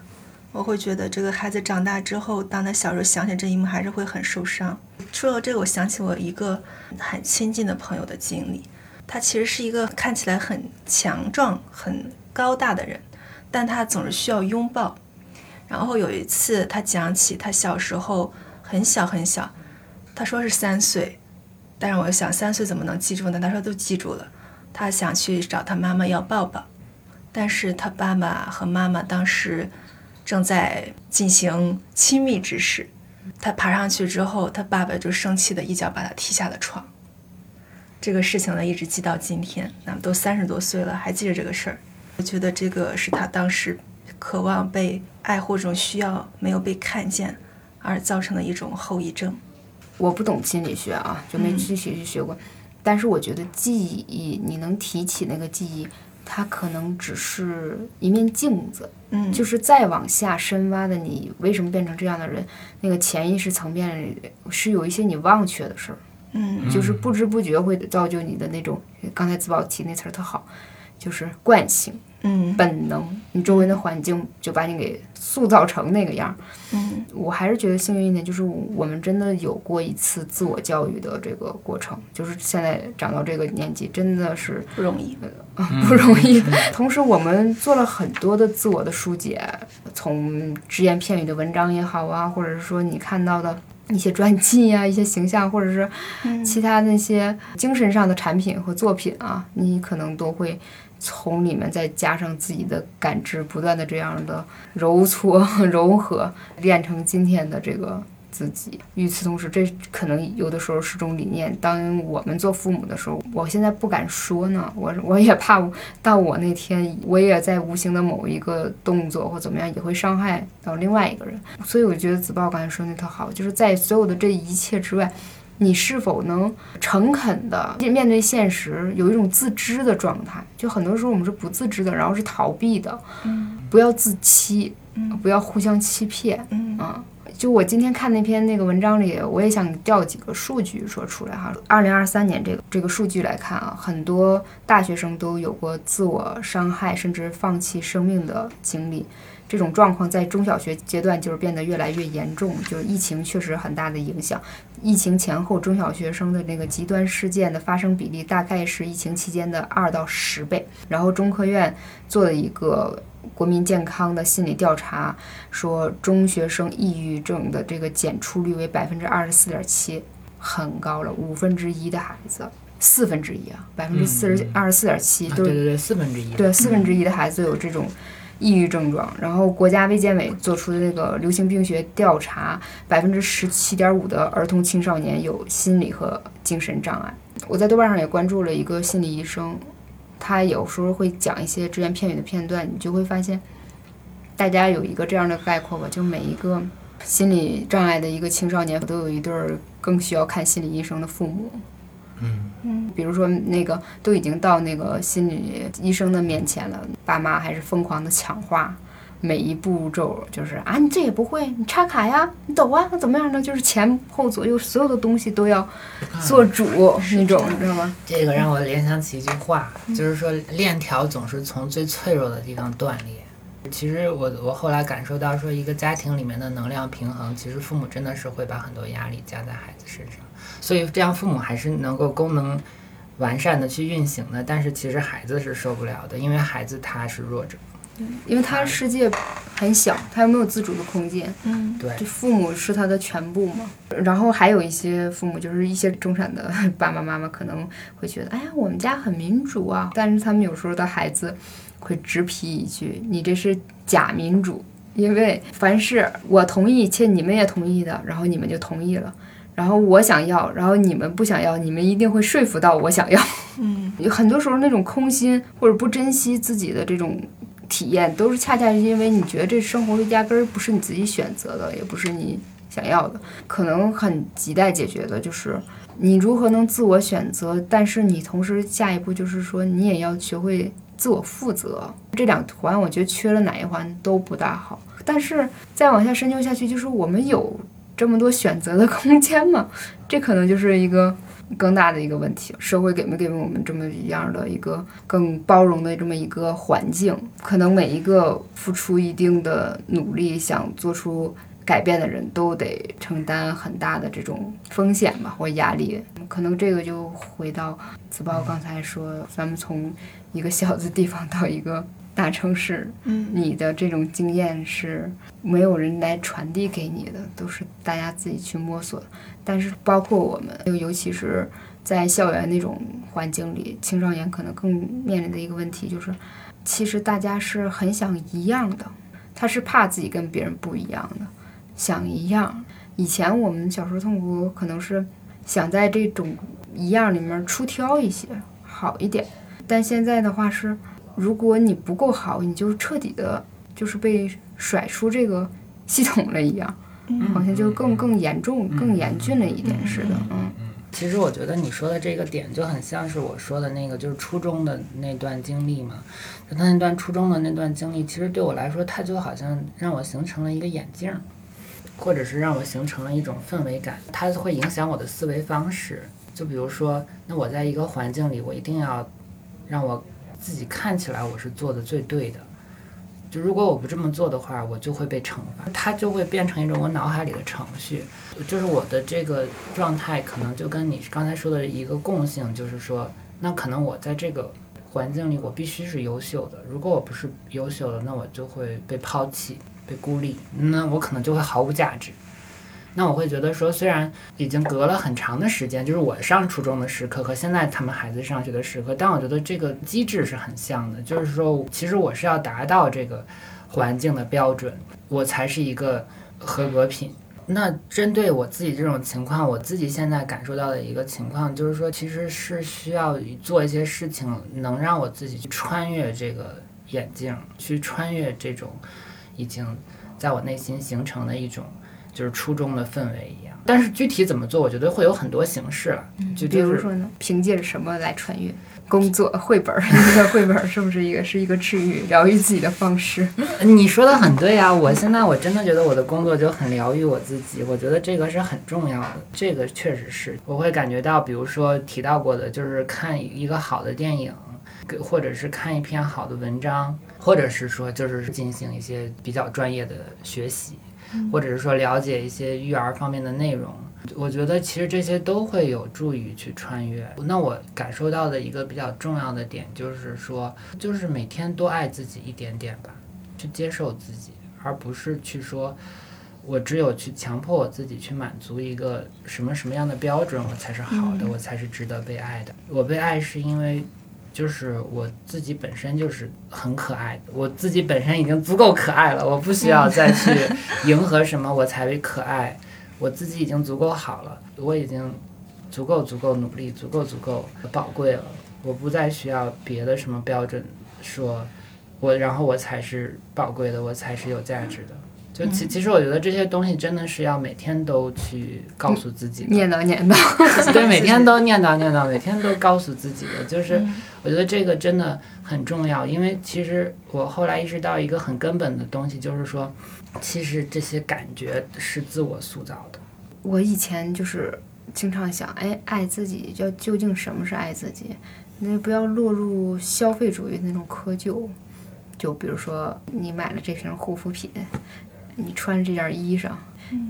我会觉得这个孩子长大之后，当他小时候想起这一幕，还是会很受伤。说到这个，我想起我一个很亲近的朋友的经历。他其实是一个看起来很强壮、很高大的人，但他总是需要拥抱。然后有一次，他讲起他小时候很小很小，他说是三岁，但是我想三岁怎么能记住呢？他说都记住了。他想去找他妈妈要抱抱。但是他爸爸和妈妈当时正在进行亲密之事，他爬上去之后，他爸爸就生气的一脚把他踢下了床。这个事情呢，一直记到今天，那都三十多岁了，还记着这个事儿。我觉得这个是他当时渴望被爱或这种需要没有被看见而造成的一种后遗症。我不懂心理学啊，就没具体去学过，但是我觉得记忆，你能提起那个记忆。它可能只是一面镜子，嗯，就是再往下深挖的，你为什么变成这样的人？那个潜意识层面是有一些你忘却的事儿，嗯，就是不知不觉会造就你的那种。刚才自宝提那词儿特好，就是惯性。嗯，本能，你周围的环境就把你给塑造成那个样儿。嗯，我还是觉得幸运一点，就是我们真的有过一次自我教育的这个过程，就是现在长到这个年纪，真的是不容易，不容易。同时，我们做了很多的自我的疏解，从只言片语的文章也好啊，或者是说你看到的一些传记呀、一些形象，或者是其他那些精神上的产品和作品啊，你可能都会。从里面再加上自己的感知，不断的这样的揉搓、柔和，练成今天的这个自己。与此同时，这可能有的时候是种理念。当我们做父母的时候，我现在不敢说呢，我我也怕到我那天，我也在无形的某一个动作或怎么样，也会伤害到另外一个人。所以我觉得子豹刚才说那特好，就是在所有的这一切之外。你是否能诚恳的面对现实，有一种自知的状态？就很多时候我们是不自知的，然后是逃避的。嗯，不要自欺，嗯，不要互相欺骗。嗯啊，就我今天看那篇那个文章里，我也想调几个数据说出来哈。二零二三年这个这个数据来看啊，很多大学生都有过自我伤害甚至放弃生命的经历。这种状况在中小学阶段就是变得越来越严重，就是疫情确实很大的影响。疫情前后，中小学生的那个极端事件的发生比例大概是疫情期间的二到十倍。然后中科院做了一个国民健康的心理调查，说中学生抑郁症的这个检出率为百分之二十四点七，很高了，五分之一的孩子，四分之一啊，百分之四十二十四点七，对对对，四分之一，对四分之一的孩子有这种。抑郁症状，然后国家卫健委做出的那个流行病学调查，百分之十七点五的儿童青少年有心理和精神障碍。我在豆瓣上也关注了一个心理医生，他有时候会讲一些只言片语的片段，你就会发现，大家有一个这样的概括吧，就每一个心理障碍的一个青少年都有一对儿更需要看心理医生的父母。嗯嗯，比如说那个都已经到那个心理医生的面前了，爸妈还是疯狂的抢话，每一步骤就是啊，你这也不会，你插卡呀，你抖啊，怎么样呢？就是前后左右所有的东西都要做主那种，你知道吗？这个让我联想起一句话，就是说链条总是从最脆弱的地方断裂。其实我我后来感受到说，一个家庭里面的能量平衡，其实父母真的是会把很多压力加在孩子身上。所以这样父母还是能够功能完善的去运行的，但是其实孩子是受不了的，因为孩子他是弱者，因为他世界很小，他又没有自主的空间，嗯，对，这父母是他的全部嘛。然后还有一些父母，就是一些中产的 爸爸妈妈可能会觉得，哎呀，我们家很民主啊，但是他们有时候的孩子会直批一句，你这是假民主，因为凡是我同意且你们也同意的，然后你们就同意了。然后我想要，然后你们不想要，你们一定会说服到我想要。嗯，有很多时候那种空心或者不珍惜自己的这种体验，都是恰恰是因为你觉得这生活压根儿不是你自己选择的，也不是你想要的。可能很亟待解决的就是你如何能自我选择，但是你同时下一步就是说你也要学会自我负责。这两环我觉得缺了哪一环都不大好。但是再往下深究下去，就是我们有。这么多选择的空间吗？这可能就是一个更大的一个问题。社会给没给我们这么一样的一个更包容的这么一个环境？可能每一个付出一定的努力想做出改变的人都得承担很大的这种风险吧，或压力。可能这个就回到子包刚才说，咱们从一个小的地方到一个。大城市，嗯，你的这种经验是没有人来传递给你的，都是大家自己去摸索。但是包括我们，就尤其是在校园那种环境里，青少年可能更面临的一个问题就是，其实大家是很想一样的，他是怕自己跟别人不一样的，想一样。以前我们小时候痛苦，可能是想在这种一样里面出挑一些好一点，但现在的话是。如果你不够好，你就彻底的，就是被甩出这个系统了一样，好像就更更严重、更严峻了一点似的。嗯，其实我觉得你说的这个点就很像是我说的那个，就是初中的那段经历嘛。就他那段初中的那段经历，其实对我来说，它就好像让我形成了一个眼镜，或者是让我形成了一种氛围感，它会影响我的思维方式。就比如说，那我在一个环境里，我一定要让我。自己看起来我是做的最对的，就如果我不这么做的话，我就会被惩罚，它就会变成一种我脑海里的程序，就是我的这个状态可能就跟你刚才说的一个共性，就是说，那可能我在这个环境里我必须是优秀的，如果我不是优秀的，那我就会被抛弃、被孤立，那我可能就会毫无价值。那我会觉得说，虽然已经隔了很长的时间，就是我上初中的时刻和现在他们孩子上学的时刻，但我觉得这个机制是很像的。就是说，其实我是要达到这个环境的标准，我才是一个合格品。那针对我自己这种情况，我自己现在感受到的一个情况就是说，其实是需要做一些事情，能让我自己去穿越这个眼镜，去穿越这种已经在我内心形成的一种就是初中的氛围一样。但是具体怎么做，我觉得会有很多形式了。就比如说呢，凭借着什么来穿越？工作绘本儿，一 个绘本儿是不是一个是一个治愈疗愈自己的方式？你说的很对啊！我现在我真的觉得我的工作就很疗愈我自己，我觉得这个是很重要的。这个确实是，我会感觉到，比如说提到过的，就是看一个好的电影，或者是看一篇好的文章，或者是说就是进行一些比较专业的学习，或者是说了解一些育儿方面的内容。我觉得其实这些都会有助于去穿越。那我感受到的一个比较重要的点就是说，就是每天多爱自己一点点吧，去接受自己，而不是去说，我只有去强迫我自己去满足一个什么什么样的标准，我才是好的，我才是值得被爱的。我被爱是因为，就是我自己本身就是很可爱的，我自己本身已经足够可爱了，我不需要再去 迎合什么我才为可爱。我自己已经足够好了，我已经足够足够努力，足够足够宝贵了。我不再需要别的什么标准，说我然后我才是宝贵的，我才是有价值的。就其其实我觉得这些东西真的是要每天都去告诉自己，念叨念叨，对，每 天都念叨念叨，每天都告诉自己的。就是我觉得这个真的很重要，因为其实我后来意识到一个很根本的东西，就是说。其实这些感觉是自我塑造的。我以前就是经常想，哎，爱自己，叫究竟什么是爱自己？那不要落入消费主义那种窠臼。就比如说，你买了这瓶护肤品，你穿这件衣裳，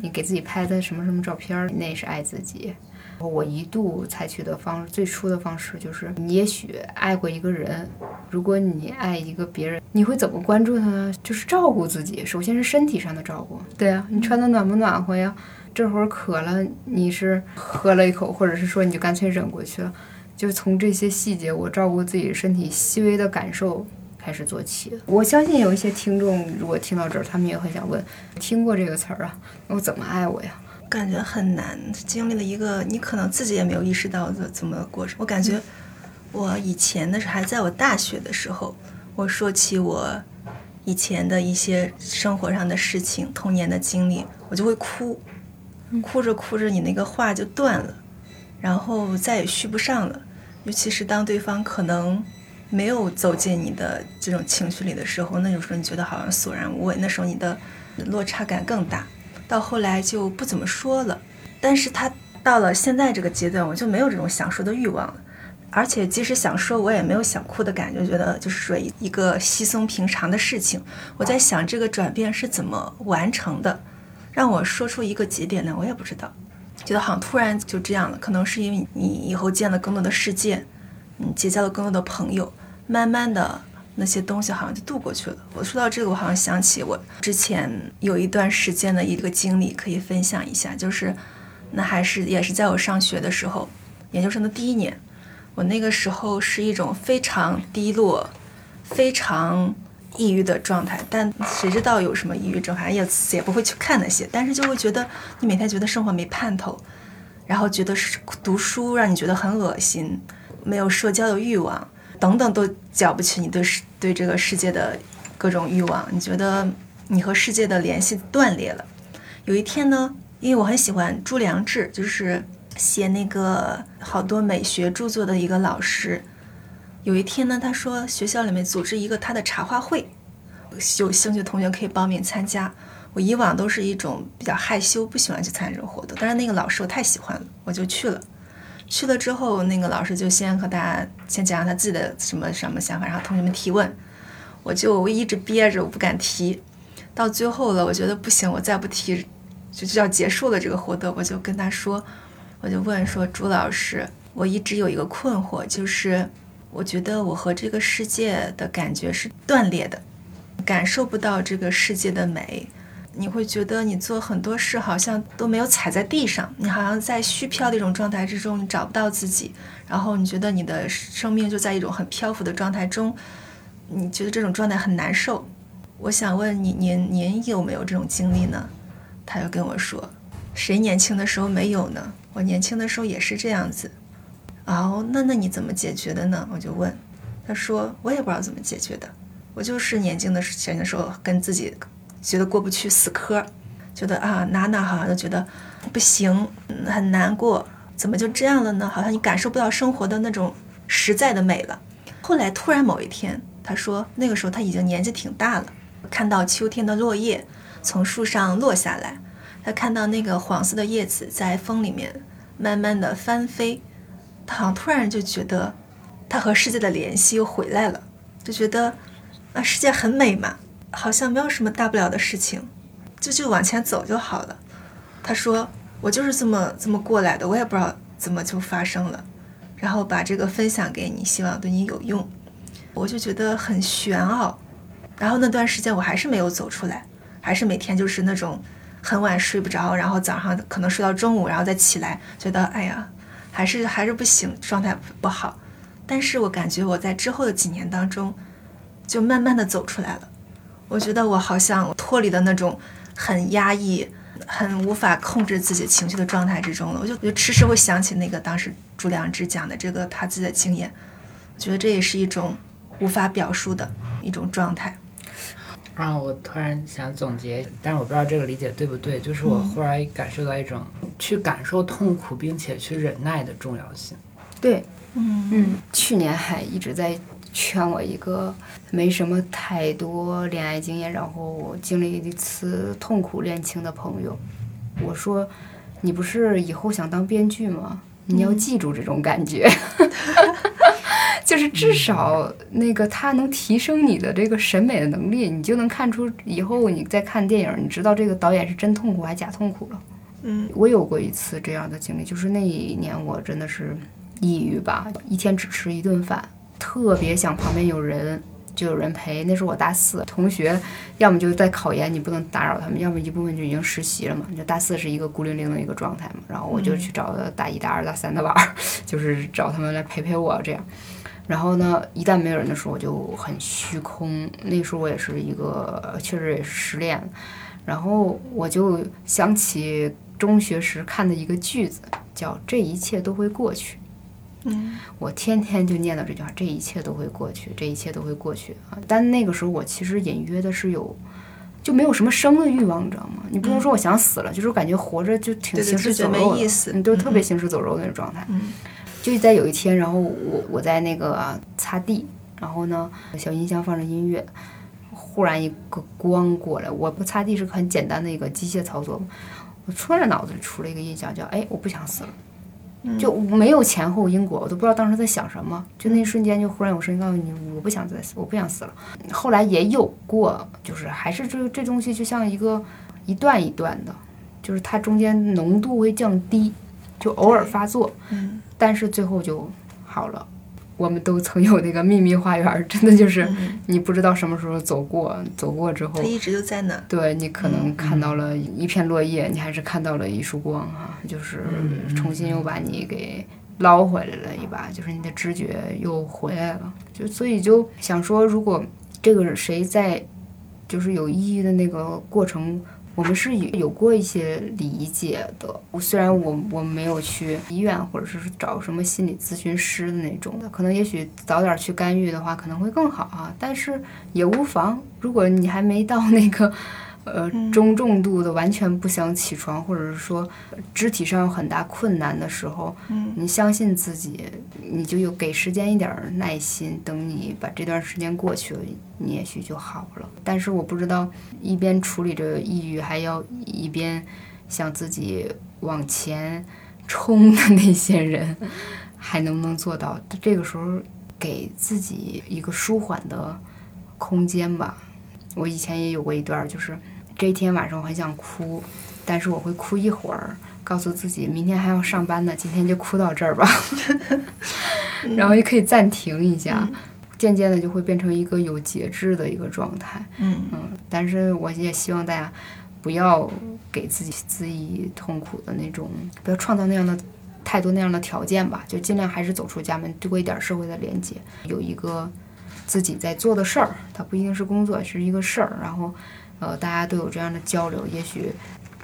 你给自己拍的什么什么照片，那是爱自己。我一度采取的方式最初的方式就是，你也许爱过一个人，如果你爱一个别人，你会怎么关注他呢？就是照顾自己，首先是身体上的照顾。对啊，你穿的暖不暖和呀？这会儿渴了，你是喝了一口，或者是说你就干脆忍过去了？就从这些细节，我照顾自己身体细微的感受开始做起。我相信有一些听众，如果听到这儿，他们也会想问：听过这个词儿啊？我怎么爱我呀？感觉很难，经历了一个你可能自己也没有意识到的怎么过程。我感觉我以前的时候，还在我大学的时候，我说起我以前的一些生活上的事情、童年的经历，我就会哭，哭着哭着，你那个话就断了，然后再也续不上了。尤其是当对方可能没有走进你的这种情绪里的时候，那有时候你觉得好像索然无味，那时候你的落差感更大。到后来就不怎么说了，但是他到了现在这个阶段，我就没有这种想说的欲望了，而且即使想说，我也没有想哭的感觉，觉得就是说一个稀松平常的事情。我在想这个转变是怎么完成的，让我说出一个节点呢，我也不知道，觉得好像突然就这样了，可能是因为你以后见了更多的世界，你结交了更多的朋友，慢慢的。那些东西好像就渡过去了。我说到这个，我好像想起我之前有一段时间的一个经历，可以分享一下。就是那还是也是在我上学的时候，研究生的第一年，我那个时候是一种非常低落、非常抑郁的状态。但谁知道有什么抑郁症？反正也也不会去看那些，但是就会觉得你每天觉得生活没盼头，然后觉得是读书让你觉得很恶心，没有社交的欲望。等等都搅不起你对世对这个世界的各种欲望，你觉得你和世界的联系断裂了。有一天呢，因为我很喜欢朱良志，就是写那个好多美学著作的一个老师。有一天呢，他说学校里面组织一个他的茶话会，有兴趣的同学可以报名参加。我以往都是一种比较害羞，不喜欢去参加这种活动，但是那个老师我太喜欢了，我就去了。去了之后，那个老师就先和大家先讲讲他自己的什么什么想法，然后同学们提问，我就一直憋着，我不敢提。到最后了，我觉得不行，我再不提就就要结束了这个活动。我就跟他说，我就问说朱老师，我一直有一个困惑，就是我觉得我和这个世界的感觉是断裂的，感受不到这个世界的美。你会觉得你做很多事好像都没有踩在地上，你好像在虚飘的一种状态之中，你找不到自己，然后你觉得你的生命就在一种很漂浮的状态中，你觉得这种状态很难受。我想问你，您您有没有这种经历呢？他就跟我说，谁年轻的时候没有呢？我年轻的时候也是这样子。哦，那那你怎么解决的呢？我就问，他说我也不知道怎么解决的，我就是年轻的前的时候跟自己觉得过不去死磕，觉得啊哪哪好像都觉得不行，很难过，怎么就这样了呢？好像你感受不到生活的那种实在的美了。后来突然某一天，他说那个时候他已经年纪挺大了，看到秋天的落叶从树上落下来，他看到那个黄色的叶子在风里面慢慢的翻飞。他好像突然就觉得，他和世界的联系又回来了，就觉得啊，世界很美嘛，好像没有什么大不了的事情，就就往前走就好了。他说我就是这么这么过来的，我也不知道怎么就发生了，然后把这个分享给你，希望对你有用。我就觉得很玄奥，然后那段时间我还是没有走出来，还是每天就是那种很晚睡不着，然后早上可能睡到中午，然后再起来，觉得哎呀。还是还是不行，状态不好。但是我感觉我在之后的几年当中，就慢慢的走出来了。我觉得我好像脱离了那种很压抑、很无法控制自己情绪的状态之中了。我就就时时会想起那个当时朱良之讲的这个他自己的经验，我觉得这也是一种无法表述的一种状态。啊，我突然想总结，但是我不知道这个理解对不对。就是我忽然感受到一种去感受痛苦并且去忍耐的重要性。对，嗯嗯，去年还一直在劝我一个没什么太多恋爱经验，然后经历一次痛苦恋情的朋友，我说：“你不是以后想当编剧吗？你要记住这种感觉。”就是至少那个它能提升你的这个审美的能力，你就能看出以后你在看电影，你知道这个导演是真痛苦还是假痛苦了。嗯，我有过一次这样的经历，就是那一年我真的是抑郁吧，一天只吃一顿饭，特别想旁边有人，就有人陪。那时候我大四，同学要么就在考研，你不能打扰他们；要么一部分就已经实习了嘛。就大四是一个孤零零的一个状态嘛。然后我就去找大一、大二、大三的玩儿，就是找他们来陪陪我这样。然后呢，一旦没有人的时候，我就很虚空。那时候我也是一个，确实也是失恋。然后我就想起中学时看的一个句子，叫“这一切都会过去”。嗯，我天天就念叨这句话：“这一切都会过去，这一切都会过去。”啊，但那个时候我其实隐约的是有，就没有什么生的欲望，你知道吗？你不能说我想死了，就是感觉活着就挺行尸走肉的，你都特别行尸走肉那种状态。嗯。就在有一天，然后我我在那个擦地，然后呢，小音箱放着音乐，忽然一个光过来，我不擦地是很简单的一个机械操作嘛，我突然脑子里出了一个印象，叫哎，我不想死了，就没有前后因果，我都不知道当时在想什么，就那一瞬间就忽然有声音告诉你，我不想再死，我不想死了。后来也有过，就是还是这这东西就像一个一段一段的，就是它中间浓度会降低，就偶尔发作，嗯。但是最后就好了。我们都曾有那个秘密花园，真的就是你不知道什么时候走过，走过之后，它一直就在那。对你可能看到了一片落叶，你还是看到了一束光哈，就是重新又把你给捞回来了一把，就是你的知觉又回来了。就所以就想说，如果这个谁在就是有意义的那个过程。我们是有有过一些理解的，虽然我我没有去医院或者是找什么心理咨询师的那种的，可能也许早点去干预的话可能会更好啊，但是也无妨。如果你还没到那个。呃，中重度的完全不想起床，或者是说肢体上有很大困难的时候，嗯，你相信自己，你就有给时间一点耐心，等你把这段时间过去了，你也许就好了。但是我不知道，一边处理着抑郁，还要一边想自己往前冲的那些人，还能不能做到？这个时候给自己一个舒缓的空间吧。我以前也有过一段，就是这一天晚上我很想哭，但是我会哭一会儿，告诉自己明天还要上班呢，今天就哭到这儿吧，然后也可以暂停一下，渐渐的就会变成一个有节制的一个状态。嗯嗯，但是我也希望大家不要给自己自己痛苦的那种，不要创造那样的太多那样的条件吧，就尽量还是走出家门，多一点社会的连接，有一个。自己在做的事儿，它不一定是工作，是一个事儿。然后，呃，大家都有这样的交流，也许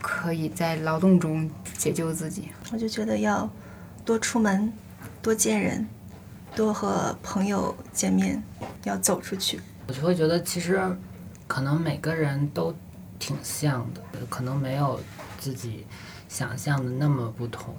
可以在劳动中解救自己。我就觉得要多出门，多见人，多和朋友见面，要走出去。我就会觉得，其实可能每个人都挺像的，可能没有自己想象的那么不同。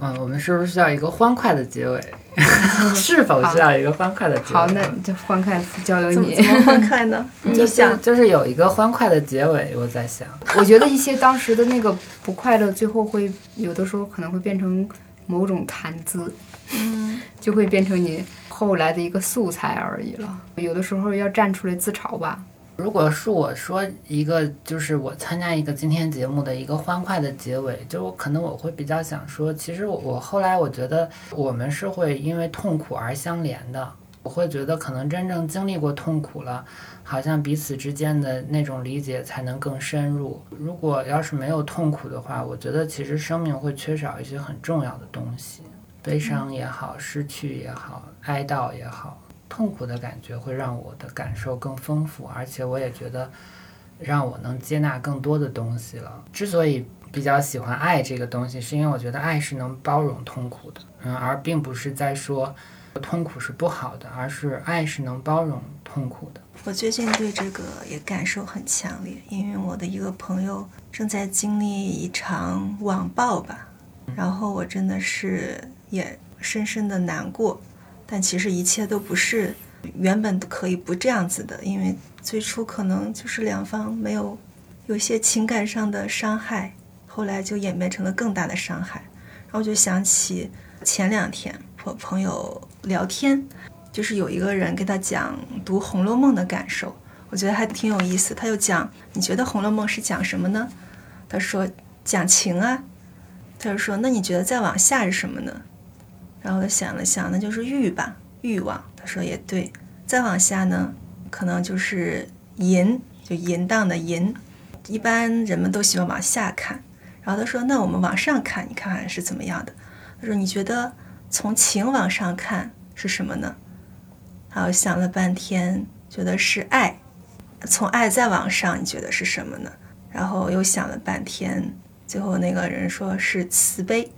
嗯，我们是不是需要一个欢快的结尾？是否需要一个欢快的结尾？好，那就欢快交由你。怎么欢快呢？你想，就是有一个欢快的结尾。我在想，我觉得一些当时的那个不快乐，最后会有的时候可能会变成某种谈资，嗯，就会变成你后来的一个素材而已了。有的时候要站出来自嘲吧。如果是我说一个，就是我参加一个今天节目的一个欢快的结尾，就我可能我会比较想说，其实我我后来我觉得我们是会因为痛苦而相连的，我会觉得可能真正经历过痛苦了，好像彼此之间的那种理解才能更深入。如果要是没有痛苦的话，我觉得其实生命会缺少一些很重要的东西，悲伤也好，失去也好，哀悼也好。痛苦的感觉会让我的感受更丰富，而且我也觉得 让我能接纳更多的东西了。之所以比较喜欢爱这个东西，是因为我觉得爱是能包容痛苦的，嗯，而并不是在说痛苦是不好的，而是爱是能包容痛苦的。我最近对这个也感受很强烈，因为我的一个朋友正在经历一场网暴吧，然后我真的是也深深的难过。但其实一切都不是原本可以不这样子的，因为最初可能就是两方没有有些情感上的伤害，后来就演变成了更大的伤害。然后我就想起前两天和朋友聊天，就是有一个人给他讲读《红楼梦》的感受，我觉得还挺有意思。他就讲，你觉得《红楼梦》是讲什么呢？他说讲情啊。他就说，那你觉得再往下是什么呢？然后他想了想，那就是欲吧，欲望。他说也对，再往下呢，可能就是淫，就淫荡的淫。一般人们都喜欢往下看。然后他说，那我们往上看，你看看是怎么样的？他说，你觉得从情往上看是什么呢？然后想了半天，觉得是爱。从爱再往上，你觉得是什么呢？然后又想了半天，最后那个人说是慈悲。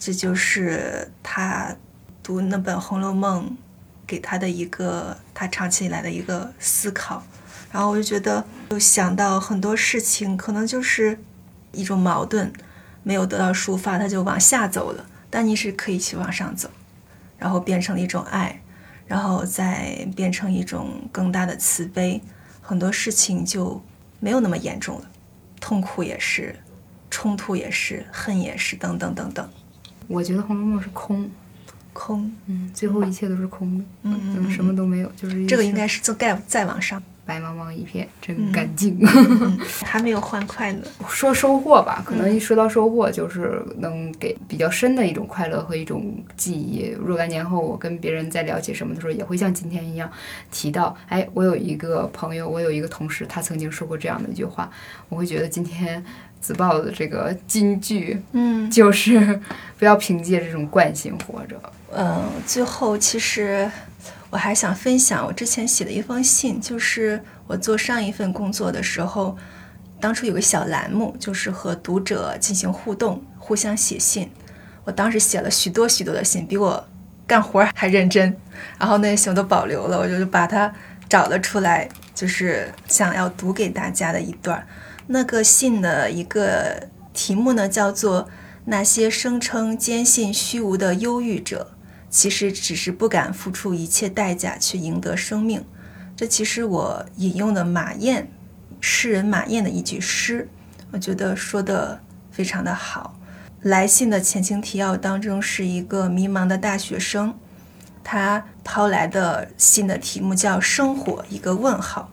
这就是他读那本《红楼梦》给他的一个他长期以来的一个思考，然后我就觉得，就想到很多事情，可能就是一种矛盾，没有得到抒发，他就往下走了。但你是可以去往上走，然后变成了一种爱，然后再变成一种更大的慈悲，很多事情就没有那么严重了，痛苦也是，冲突也是，恨也是，等等等等。我觉得《红楼梦》是空，空，嗯，最后一切都是空的，嗯，什么都没有，就是这个应该是再再再往上，白茫茫一片，真干净，还没有欢快呢。说收获吧，可能一说到收获，就是能给比较深的一种快乐和一种记忆。若干年后，我跟别人在聊起什么的时候，也会像今天一样提到，哎，我有一个朋友，我有一个同事，他曾经说过这样的一句话，我会觉得今天。子报的这个金句，嗯，就是不要凭借这种惯性活着。嗯，最后其实我还想分享我之前写的一封信，就是我做上一份工作的时候，当初有个小栏目，就是和读者进行互动，互相写信。我当时写了许多许多的信，比我干活还认真。然后那些信我都保留了，我就把它找了出来，就是想要读给大家的一段。那个信的一个题目呢，叫做“那些声称坚信虚无的忧郁者，其实只是不敢付出一切代价去赢得生命。”这其实我引用的马燕诗人马燕的一句诗，我觉得说的非常的好。来信的前情提要当中是一个迷茫的大学生，他抛来的信的题目叫“生活”，一个问号。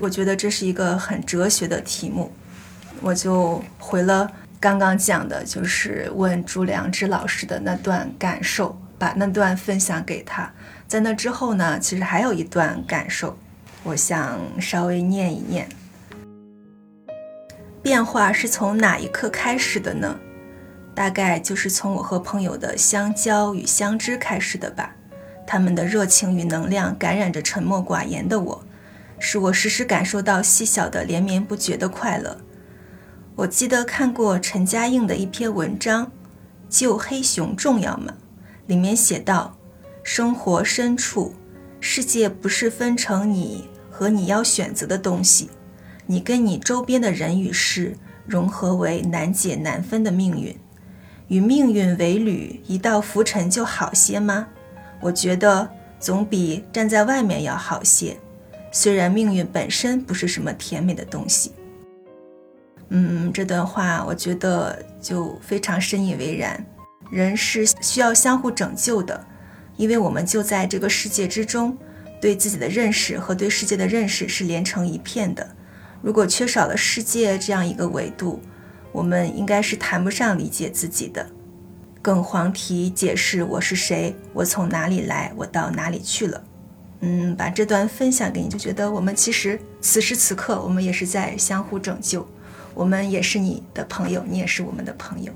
我觉得这是一个很哲学的题目，我就回了刚刚讲的，就是问朱良之老师的那段感受，把那段分享给他。在那之后呢，其实还有一段感受，我想稍微念一念。变化是从哪一刻开始的呢？大概就是从我和朋友的相交与相知开始的吧。他们的热情与能量感染着沉默寡言的我。使我时时感受到细小的连绵不绝的快乐。我记得看过陈嘉映的一篇文章，《救黑熊重要吗》？里面写道：生活深处，世界不是分成你和你要选择的东西，你跟你周边的人与事融合为难解难分的命运。与命运为侣，一道浮沉就好些吗？我觉得总比站在外面要好些。虽然命运本身不是什么甜美的东西。嗯，这段话我觉得就非常深以为然。人是需要相互拯救的，因为我们就在这个世界之中，对自己的认识和对世界的认识是连成一片的。如果缺少了世界这样一个维度，我们应该是谈不上理解自己的，更遑提解释我是谁，我从哪里来，我到哪里去了。嗯，把这段分享给你，就觉得我们其实此时此刻，我们也是在相互拯救，我们也是你的朋友，你也是我们的朋友。